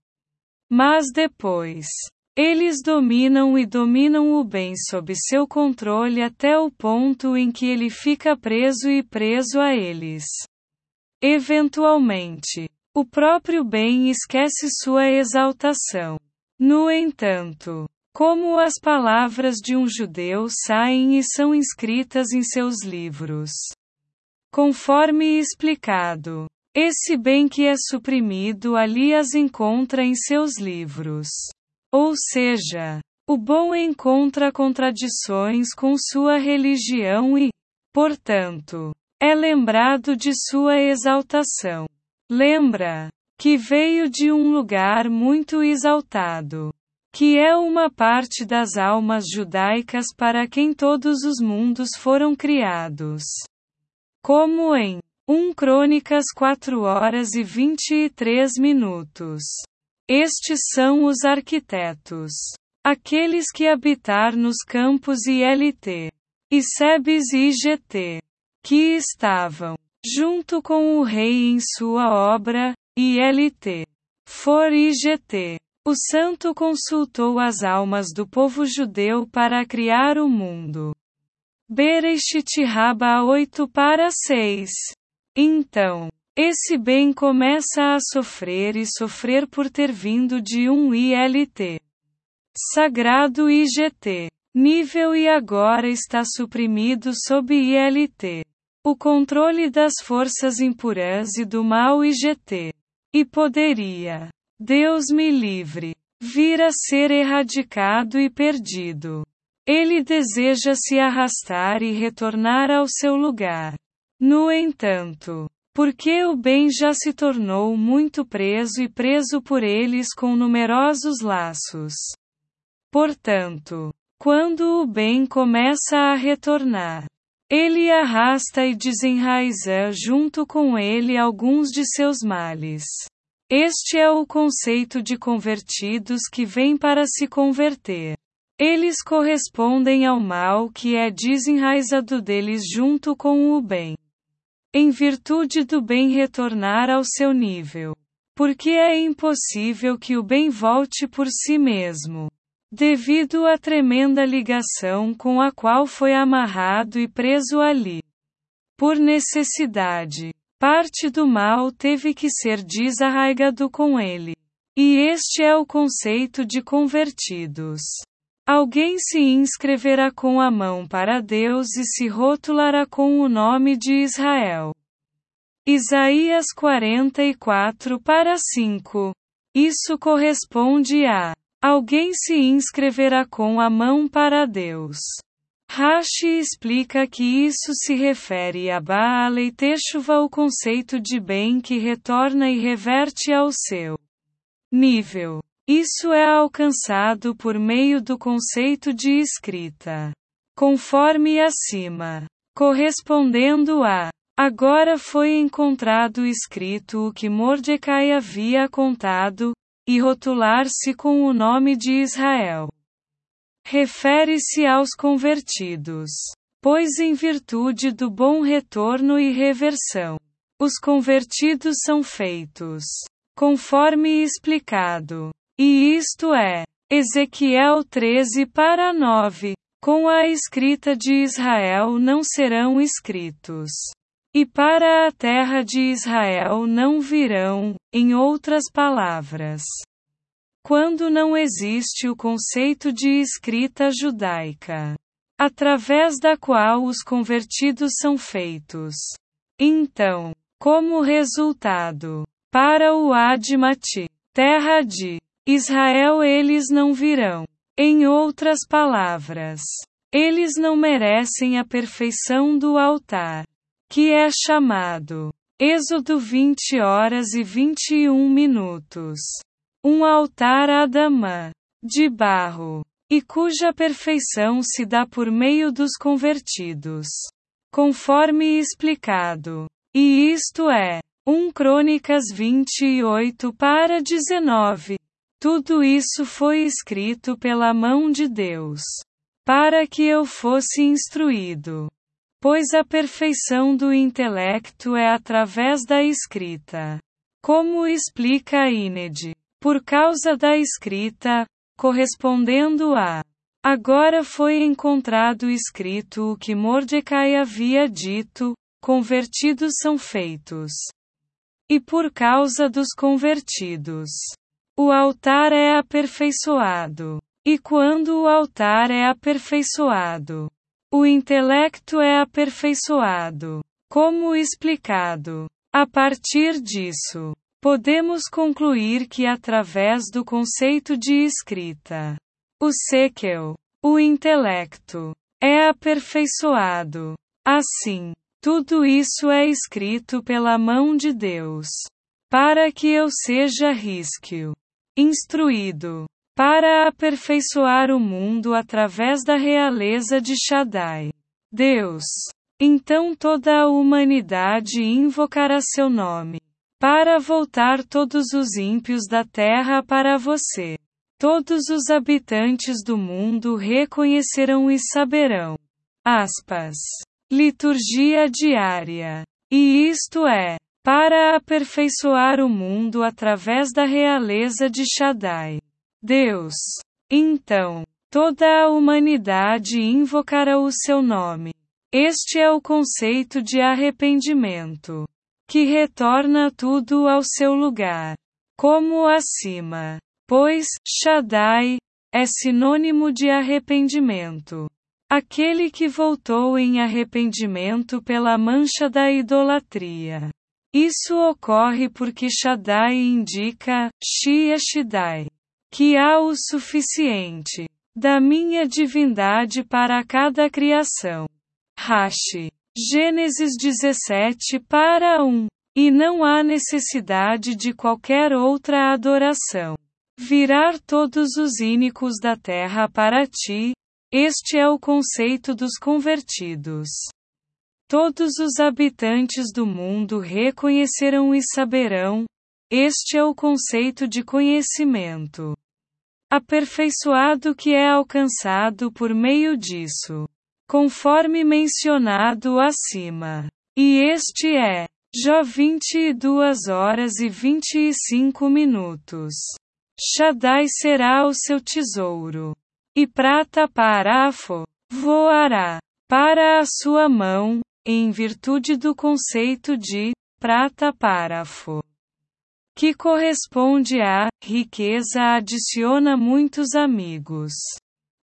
Mas depois, eles dominam e dominam o bem sob seu controle até o ponto em que ele fica preso e preso a eles. Eventualmente, o próprio bem esquece sua exaltação. No entanto, como as palavras de um judeu saem e são inscritas em seus livros. Conforme explicado, esse bem que é suprimido ali as encontra em seus livros. Ou seja, o bom encontra contradições com sua religião e, portanto, é lembrado de sua exaltação. Lembra que veio de um lugar muito exaltado, que é uma parte das almas judaicas para quem todos os mundos foram criados. Como em 1 Crônicas 4 horas e 23 minutos. Estes são os arquitetos. Aqueles que habitar nos campos ILT. Sebes e GT. Que estavam junto com o rei em sua obra, ILT. For IGT. O santo consultou as almas do povo judeu para criar o mundo. Bereshit Rabba 8 para 6. Então, esse bem começa a sofrer e sofrer por ter vindo de um ILT. Sagrado IGT. Nível e agora está suprimido sob ILT. O controle das forças impuras e do mal IGT. E poderia, Deus me livre, vir a ser erradicado e perdido. Ele deseja se arrastar e retornar ao seu lugar. No entanto, porque o bem já se tornou muito preso e preso por eles com numerosos laços. Portanto, quando o bem começa a retornar, ele arrasta e desenraiza junto com ele alguns de seus males. Este é o conceito de convertidos que vem para se converter. Eles correspondem ao mal que é desenraizado deles junto com o bem. Em virtude do bem retornar ao seu nível. Porque é impossível que o bem volte por si mesmo devido à tremenda ligação com a qual foi amarrado e preso ali. Por necessidade, parte do mal teve que ser desarraigado com ele. E este é o conceito de convertidos. Alguém se inscreverá com a mão para Deus e se rotulará com o nome de Israel. Isaías 44 para 5. Isso corresponde a alguém se inscreverá com a mão para Deus. Rashi explica que isso se refere a Baal e Teshuva o conceito de bem que retorna e reverte ao seu nível. Isso é alcançado por meio do conceito de escrita. Conforme acima. Correspondendo a. Agora foi encontrado escrito o que Mordecai havia contado, e rotular-se com o nome de Israel. Refere-se aos convertidos. Pois, em virtude do bom retorno e reversão, os convertidos são feitos, conforme explicado. E isto é, Ezequiel 13 para 9. Com a escrita de Israel não serão escritos. E para a terra de Israel não virão, em outras palavras. Quando não existe o conceito de escrita judaica, através da qual os convertidos são feitos. Então, como resultado, para o Admati, terra de Israel, eles não virão. Em outras palavras, eles não merecem a perfeição do altar, que é chamado Êxodo 20 horas e 21 minutos um altar Adamã, de barro, e cuja perfeição se dá por meio dos convertidos. Conforme explicado. E isto é, 1 Crônicas 28 para 19. Tudo isso foi escrito pela mão de Deus. Para que eu fosse instruído. Pois a perfeição do intelecto é através da escrita. Como explica Ined por causa da escrita, correspondendo a. Agora foi encontrado escrito o que Mordecai havia dito: convertidos são feitos. E por causa dos convertidos, o altar é aperfeiçoado. E quando o altar é aperfeiçoado, o intelecto é aperfeiçoado. Como explicado? A partir disso, Podemos concluir que através do conceito de escrita, o sekel, o intelecto, é aperfeiçoado. Assim, tudo isso é escrito pela mão de Deus, para que eu seja risquio, instruído, para aperfeiçoar o mundo através da realeza de Shaddai. Deus. Então toda a humanidade invocará seu nome para voltar todos os ímpios da terra para você. Todos os habitantes do mundo reconhecerão e saberão. Aspas. Liturgia diária. E isto é, para aperfeiçoar o mundo através da realeza de Shaddai. Deus. Então, toda a humanidade invocará o seu nome. Este é o conceito de arrependimento que retorna tudo ao seu lugar. Como acima. Pois, Shaddai, é sinônimo de arrependimento. Aquele que voltou em arrependimento pela mancha da idolatria. Isso ocorre porque Shaddai indica, Shi Shaddai, que há o suficiente da minha divindade para cada criação. Rashi. Gênesis 17 para 1. E não há necessidade de qualquer outra adoração. Virar todos os ínicos da terra para ti, este é o conceito dos convertidos. Todos os habitantes do mundo reconhecerão e saberão, este é o conceito de conhecimento. Aperfeiçoado que é alcançado por meio disso conforme mencionado acima. E este é Jó 22 horas e 25 minutos. Shaddai será o seu tesouro. E prata parafo voará para a sua mão, em virtude do conceito de prata parafo, que corresponde a riqueza adiciona muitos amigos.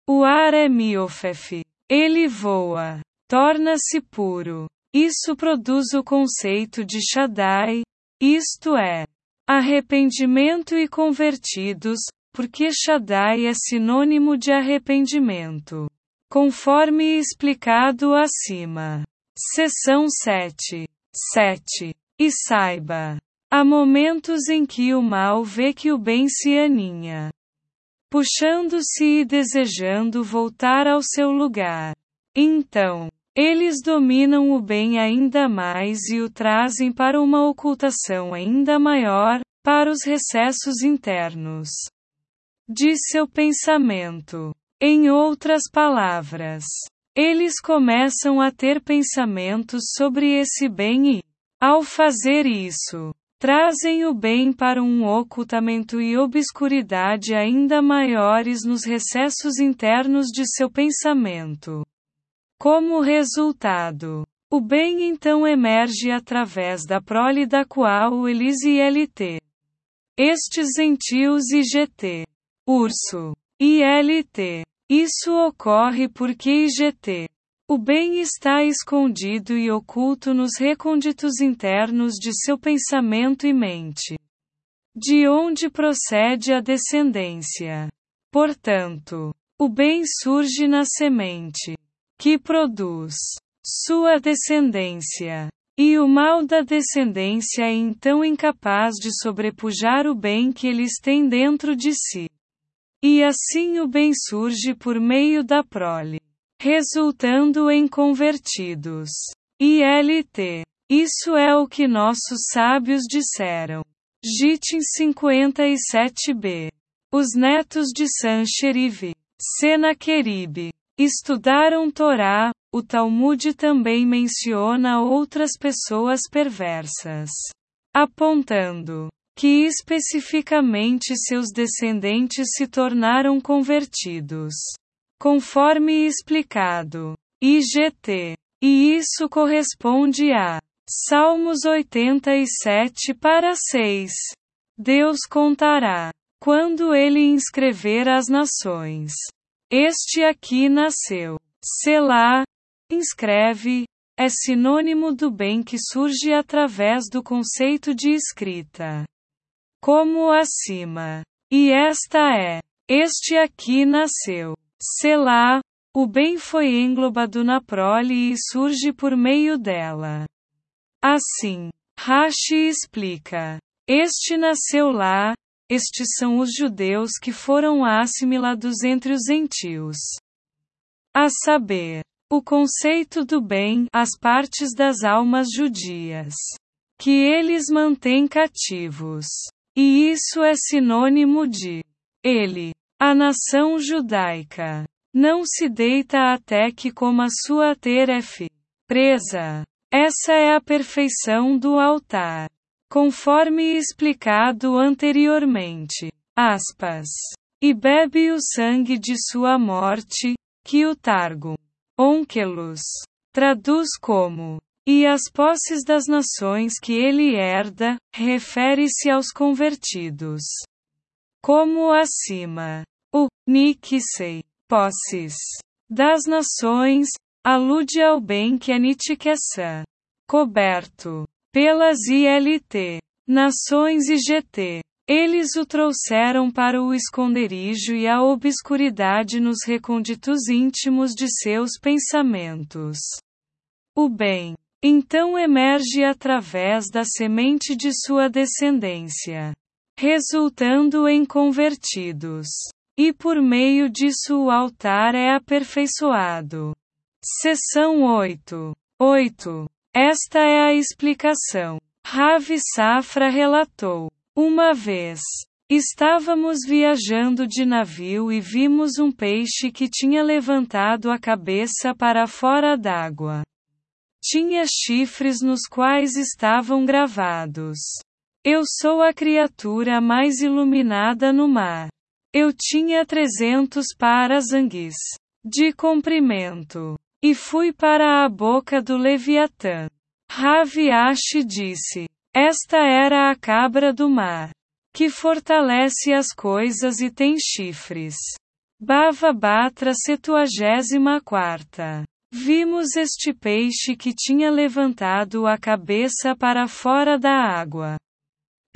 O ar é miofef. Ele voa. Torna-se puro. Isso produz o conceito de Shaddai, isto é, arrependimento e convertidos, porque Shaddai é sinônimo de arrependimento. Conforme explicado acima. Seção 7. 7. E saiba. Há momentos em que o mal vê que o bem se aninha, puxando-se e desejando voltar ao seu lugar. Então, eles dominam o bem ainda mais e o trazem para uma ocultação ainda maior, para os recessos internos de seu pensamento. Em outras palavras, eles começam a ter pensamentos sobre esse bem e, ao fazer isso, trazem o bem para um ocultamento e obscuridade ainda maiores nos recessos internos de seu pensamento. Como resultado, o bem então emerge através da prole da qual eles e LT. Estes entios e GT. Urso. E LT. Isso ocorre porque IGT. O bem está escondido e oculto nos recônditos internos de seu pensamento e mente. De onde procede a descendência. Portanto, o bem surge na semente que produz sua descendência. E o mal da descendência é então incapaz de sobrepujar o bem que eles têm dentro de si. E assim o bem surge por meio da prole, resultando em convertidos. ILT. Isso é o que nossos sábios disseram. Gitin 57b. Os netos de Sancheriv. Senaqueribe. Estudaram Torá, o Talmud também menciona outras pessoas perversas, apontando que especificamente seus descendentes se tornaram convertidos, conforme explicado. IGT. E isso corresponde a Salmos 87 para 6. Deus contará quando ele inscrever as nações. Este aqui nasceu. Selá, inscreve, é sinônimo do bem que surge através do conceito de escrita. Como acima. E esta é. Este aqui nasceu. Selá, o bem foi englobado na prole e surge por meio dela. Assim, Rashi explica. Este nasceu lá, estes são os judeus que foram assimilados entre os gentios. A saber, o conceito do bem, as partes das almas judias, que eles mantêm cativos. E isso é sinônimo de ele, a nação judaica, não se deita até que coma sua teref presa. Essa é a perfeição do altar. Conforme explicado anteriormente. Aspas. E bebe o sangue de sua morte, que o Targum. Onkelos. Traduz como. E as posses das nações que ele herda, refere-se aos convertidos. Como acima. O Nikisei, posses das nações, alude ao bem que é Nitikesan, coberto pelas ILT, Nações e GT. Eles o trouxeram para o esconderijo e a obscuridade nos recônditos íntimos de seus pensamentos. O bem, então emerge através da semente de sua descendência, resultando em convertidos. E por meio disso o altar é aperfeiçoado. Seção 8. 8. Esta é a explicação. Ravi Safra relatou. Uma vez, estávamos viajando de navio e vimos um peixe que tinha levantado a cabeça para fora d'água. Tinha chifres nos quais estavam gravados. Eu sou a criatura mais iluminada no mar. Eu tinha trezentos parazangues de comprimento. E fui para a boca do Leviatã. Raviashi disse: Esta era a cabra do mar, que fortalece as coisas e tem chifres. Bava Batra 74. Vimos este peixe que tinha levantado a cabeça para fora da água.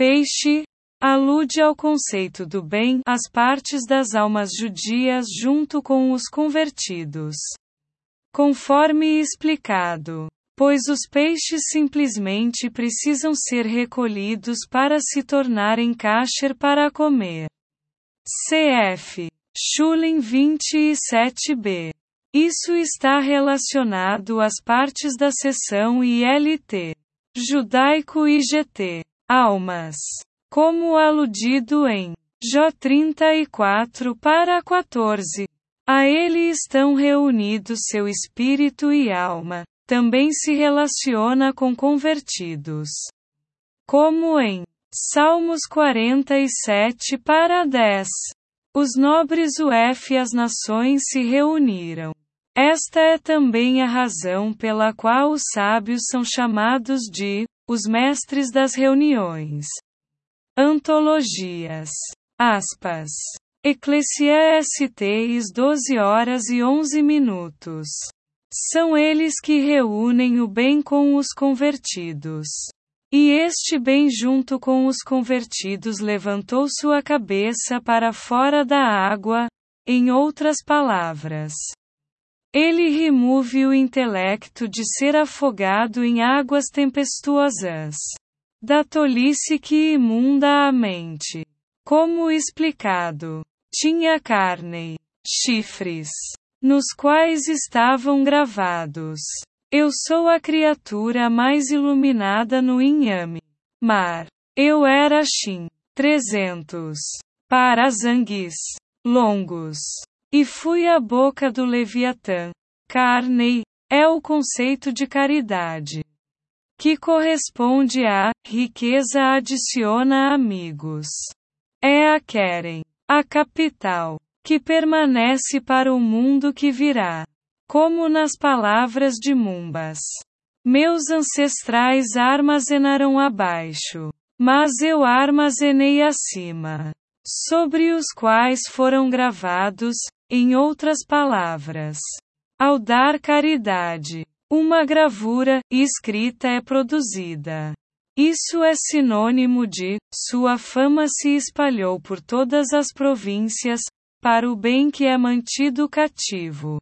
Peixe alude ao conceito do bem, as partes das almas judias junto com os convertidos. Conforme explicado. Pois os peixes simplesmente precisam ser recolhidos para se tornarem kasher para comer. Cf. Shulim 27b. Isso está relacionado às partes da seção ILT. Judaico e GT. Almas. Como aludido em Jó 34 para 14. A ele estão reunidos seu espírito e alma. Também se relaciona com convertidos. Como em Salmos 47 para 10. Os nobres UF e as nações se reuniram. Esta é também a razão pela qual os sábios são chamados de os mestres das reuniões. Antologias. Aspas. Eclesiastes 12 horas e 11 minutos. São eles que reúnem o bem com os convertidos. E este bem junto com os convertidos levantou sua cabeça para fora da água, em outras palavras. Ele remove o intelecto de ser afogado em águas tempestuosas. Da tolice que imunda a mente. Como explicado, tinha carne, chifres, nos quais estavam gravados: Eu sou a criatura mais iluminada no inhame. Mar. Eu era Shin. 300. Para Zanguis. Longos. E fui a boca do Leviatã. Carne é o conceito de caridade. Que corresponde a riqueza adiciona amigos. É a Keren, a capital, que permanece para o mundo que virá. Como nas palavras de Mumbas. Meus ancestrais armazenaram abaixo, mas eu armazenei acima, sobre os quais foram gravados, em outras palavras, ao dar caridade, uma gravura escrita é produzida. Isso é sinônimo de sua fama se espalhou por todas as províncias, para o bem que é mantido cativo.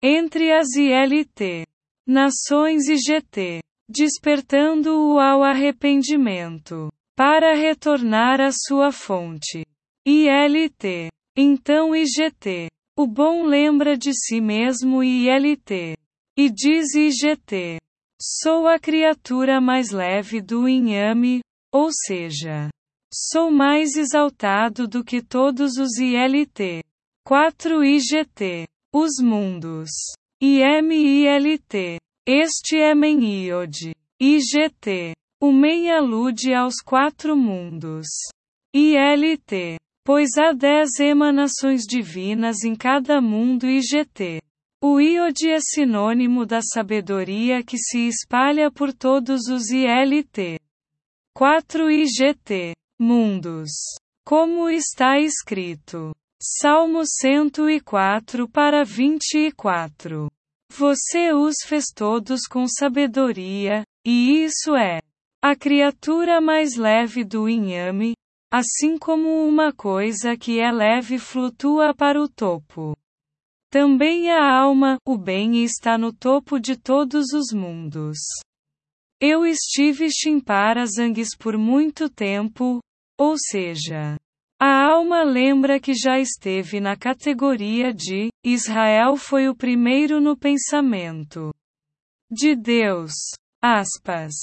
Entre as ILT, nações e GT, despertando-o ao arrependimento, para retornar à sua fonte. ILT, então IGT. O bom lembra de si mesmo e ILT. E diz IGT. Sou a criatura mais leve do inhame, ou seja, sou mais exaltado do que todos os ILT. 4 IGT. Os mundos. IMILT. Este é Meniode. IGT. O MEN alude aos quatro mundos. ILT pois há dez emanações divinas em cada mundo IGT. O IOD é sinônimo da sabedoria que se espalha por todos os ILT. 4 IGT. Mundos. Como está escrito. Salmo 104 para 24. Você os fez todos com sabedoria, e isso é a criatura mais leve do inhame, Assim como uma coisa que é leve flutua para o topo. Também a alma, o bem está no topo de todos os mundos. Eu estive Zangues por muito tempo, ou seja, a alma lembra que já esteve na categoria de Israel foi o primeiro no pensamento de Deus. Aspas.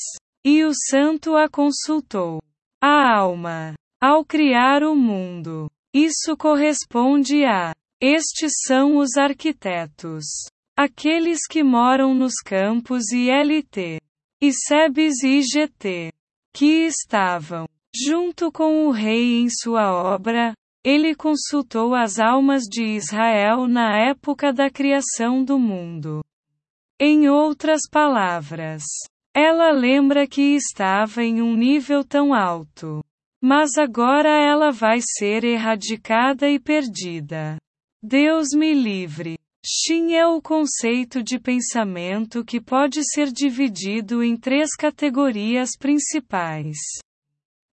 E o santo a consultou. A alma ao criar o mundo. Isso corresponde a. Estes são os arquitetos. Aqueles que moram nos campos ILT. SEBs e IGT. Que estavam. Junto com o rei em sua obra, ele consultou as almas de Israel na época da criação do mundo. Em outras palavras, ela lembra que estava em um nível tão alto mas agora ela vai ser erradicada e perdida. Deus me livre. Shin é o conceito de pensamento que pode ser dividido em três categorias principais: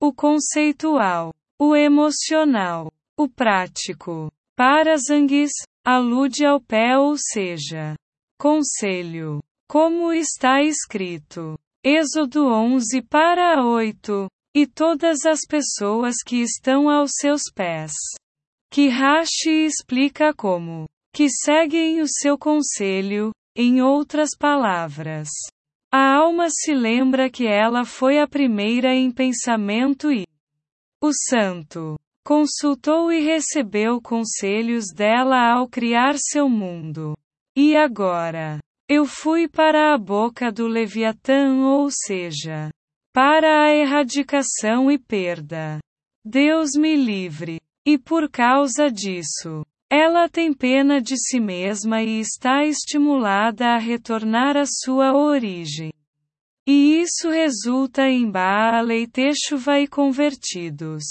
o conceitual, o emocional, o prático. Para Zanguis, alude ao pé ou seja, conselho. Como está escrito. Êxodo 11 para 8. E todas as pessoas que estão aos seus pés. Que Rashi explica como que seguem o seu conselho, em outras palavras. A alma se lembra que ela foi a primeira em pensamento e o santo consultou e recebeu conselhos dela ao criar seu mundo. E agora, eu fui para a boca do Leviatã, ou seja, para a erradicação e perda. Deus me livre. E por causa disso, ela tem pena de si mesma e está estimulada a retornar à sua origem. E isso resulta em Baal e Techuva e convertidos.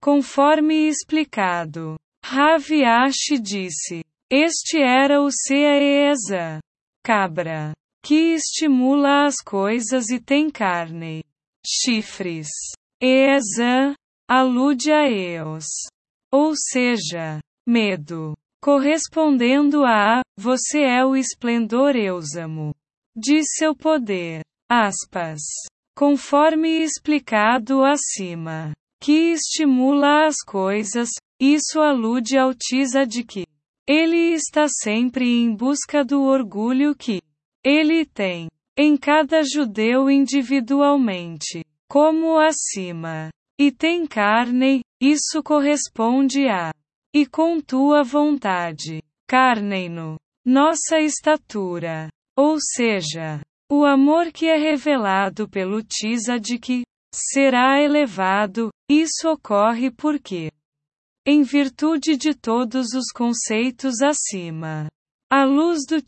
Conforme explicado, Ravi Ashi disse: Este era o Seaeza, cabra, que estimula as coisas e tem carne, chifres. Eeza alude a Eos, ou seja, medo. Correspondendo a, você é o esplendor eusamo. De seu poder. Aspas. Conforme explicado acima. Que estimula as coisas, isso alude ao Tisa de que ele está sempre em busca do orgulho que ele tem em cada judeu individualmente, como acima. E tem carne, isso corresponde a e com tua vontade, carnem-no, nossa estatura. Ou seja, o amor que é revelado pelo de que será elevado, isso ocorre porque, em virtude de todos os conceitos acima, a luz do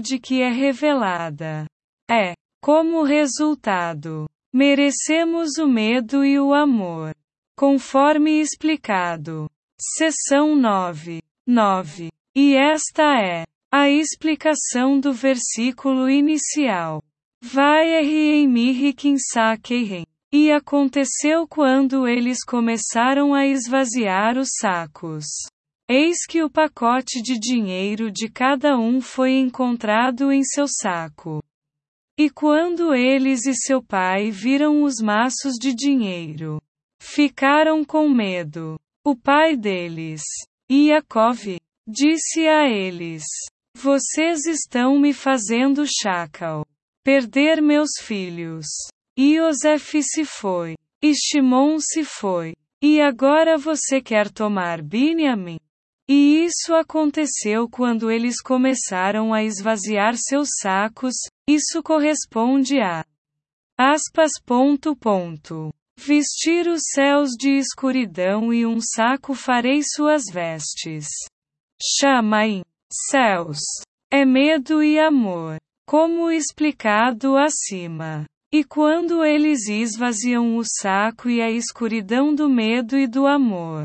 de que é revelada. É, como resultado, merecemos o medo e o amor. Conforme explicado. Seção 9. 9. E esta é a explicação do versículo inicial. Vai em Mirikinsakeiren. E aconteceu quando eles começaram a esvaziar os sacos. Eis que o pacote de dinheiro de cada um foi encontrado em seu saco. E quando eles e seu pai viram os maços de dinheiro, ficaram com medo. O pai deles, Iacov, disse a eles: Vocês estão me fazendo chacal. Perder meus filhos. Iosef se foi. E Shimon se foi. E agora você quer tomar Binyamin? E isso aconteceu quando eles começaram a esvaziar seus sacos, isso corresponde a aspas ponto ponto. Vestir os céus de escuridão e um saco farei suas vestes. Chama-em céus. É medo e amor, como explicado acima. E quando eles esvaziam o saco e a escuridão do medo e do amor,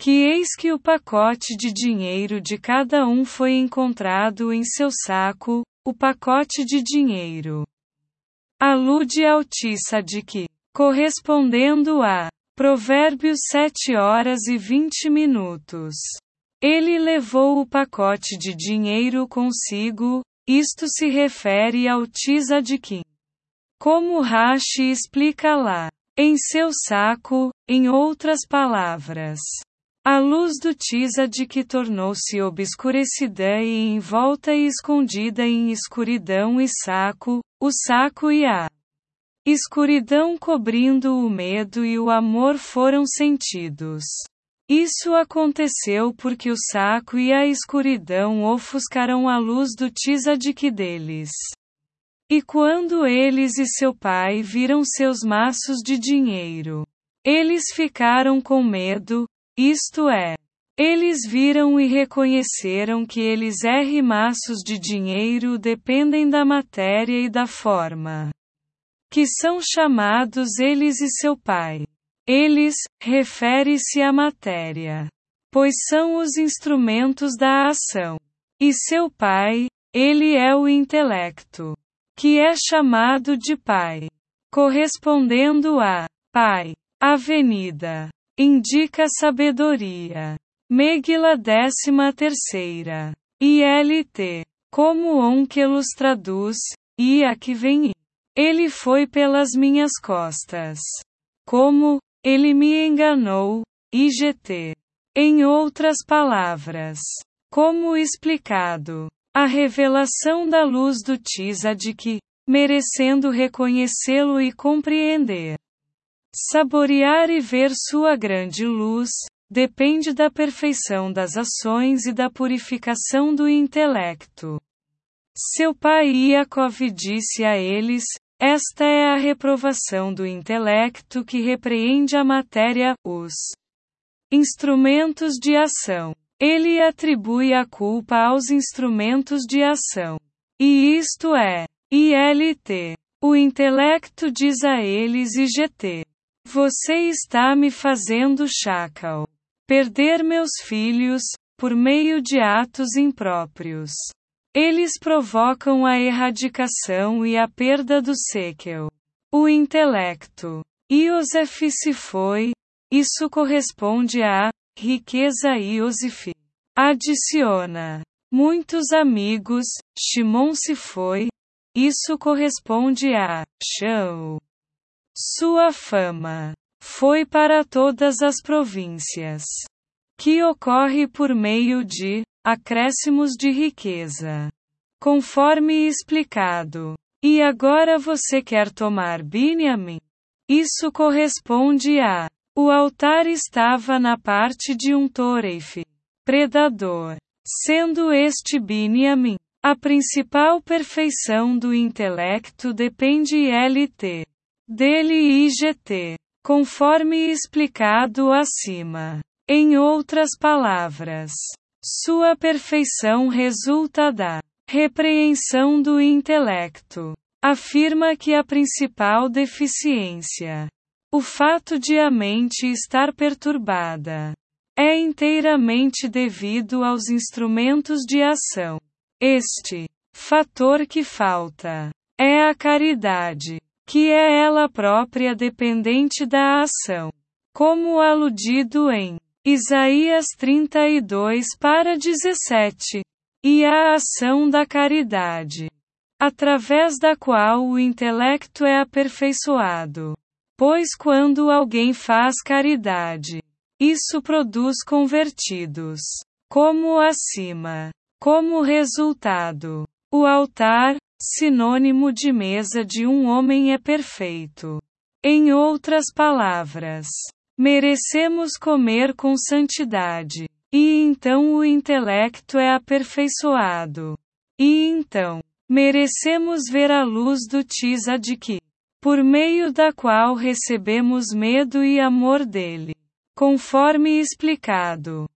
que eis que o pacote de dinheiro de cada um foi encontrado em seu saco, o pacote de dinheiro. Alude ao que correspondendo a Provérbios 7 horas e 20 minutos. Ele levou o pacote de dinheiro consigo, isto se refere ao Tzadikim. Como Rashi explica lá, em seu saco, em outras palavras. A luz do Tzaddik tornou-se obscurecida e envolta e escondida em escuridão e saco, o saco e a Escuridão cobrindo o medo e o amor foram sentidos. Isso aconteceu porque o saco e a escuridão ofuscaram a luz do Tzaddik deles. E quando eles e seu pai viram seus maços de dinheiro, eles ficaram com medo, isto é, eles viram e reconheceram que eles R maços de dinheiro dependem da matéria e da forma que são chamados eles e seu pai. Eles, refere-se à matéria. pois são os instrumentos da ação. E seu pai, ele é o intelecto, que é chamado de pai, correspondendo a pai. Avenida indica sabedoria. Megila 13 terceira. ILT. Como Onkelos traduz, e a que vem. Ele foi pelas minhas costas. Como, ele me enganou, IGT. Em outras palavras, como explicado, a revelação da luz do que, merecendo reconhecê-lo e compreender, saborear e ver sua grande luz, depende da perfeição das ações e da purificação do intelecto. Seu pai Iakov disse a eles: Esta é a reprovação do intelecto que repreende a matéria, os instrumentos de ação. Ele atribui a culpa aos instrumentos de ação. E isto é, ILT. O intelecto diz a eles e GT. Você está me fazendo chacal. Perder meus filhos, por meio de atos impróprios. Eles provocam a erradicação e a perda do séquel. O intelecto. Iosef se foi. Isso corresponde a riqueza Iosif. Adiciona. Muitos amigos, Shimon se foi. Isso corresponde a Shão. Sua fama foi para todas as províncias. Que ocorre por meio de acréscimos de riqueza. Conforme explicado. E agora você quer tomar Binyamin? Isso corresponde a. O altar estava na parte de um Toreif, predador. Sendo este Binyamin, a principal perfeição do intelecto depende LT dele e IGT, conforme explicado acima. Em outras palavras, sua perfeição resulta da repreensão do intelecto. Afirma que a principal deficiência, o fato de a mente estar perturbada, é inteiramente devido aos instrumentos de ação. Este fator que falta é a caridade, que é ela própria dependente da ação, como aludido em Isaías 32 para 17. E a ação da caridade, através da qual o intelecto é aperfeiçoado. Pois quando alguém faz caridade, isso produz convertidos. Como acima. Como resultado, o altar, sinônimo de mesa de um homem, é perfeito. Em outras palavras, Merecemos comer com santidade. E então o intelecto é aperfeiçoado. E então, merecemos ver a luz do que, por meio da qual recebemos medo e amor dele. Conforme explicado.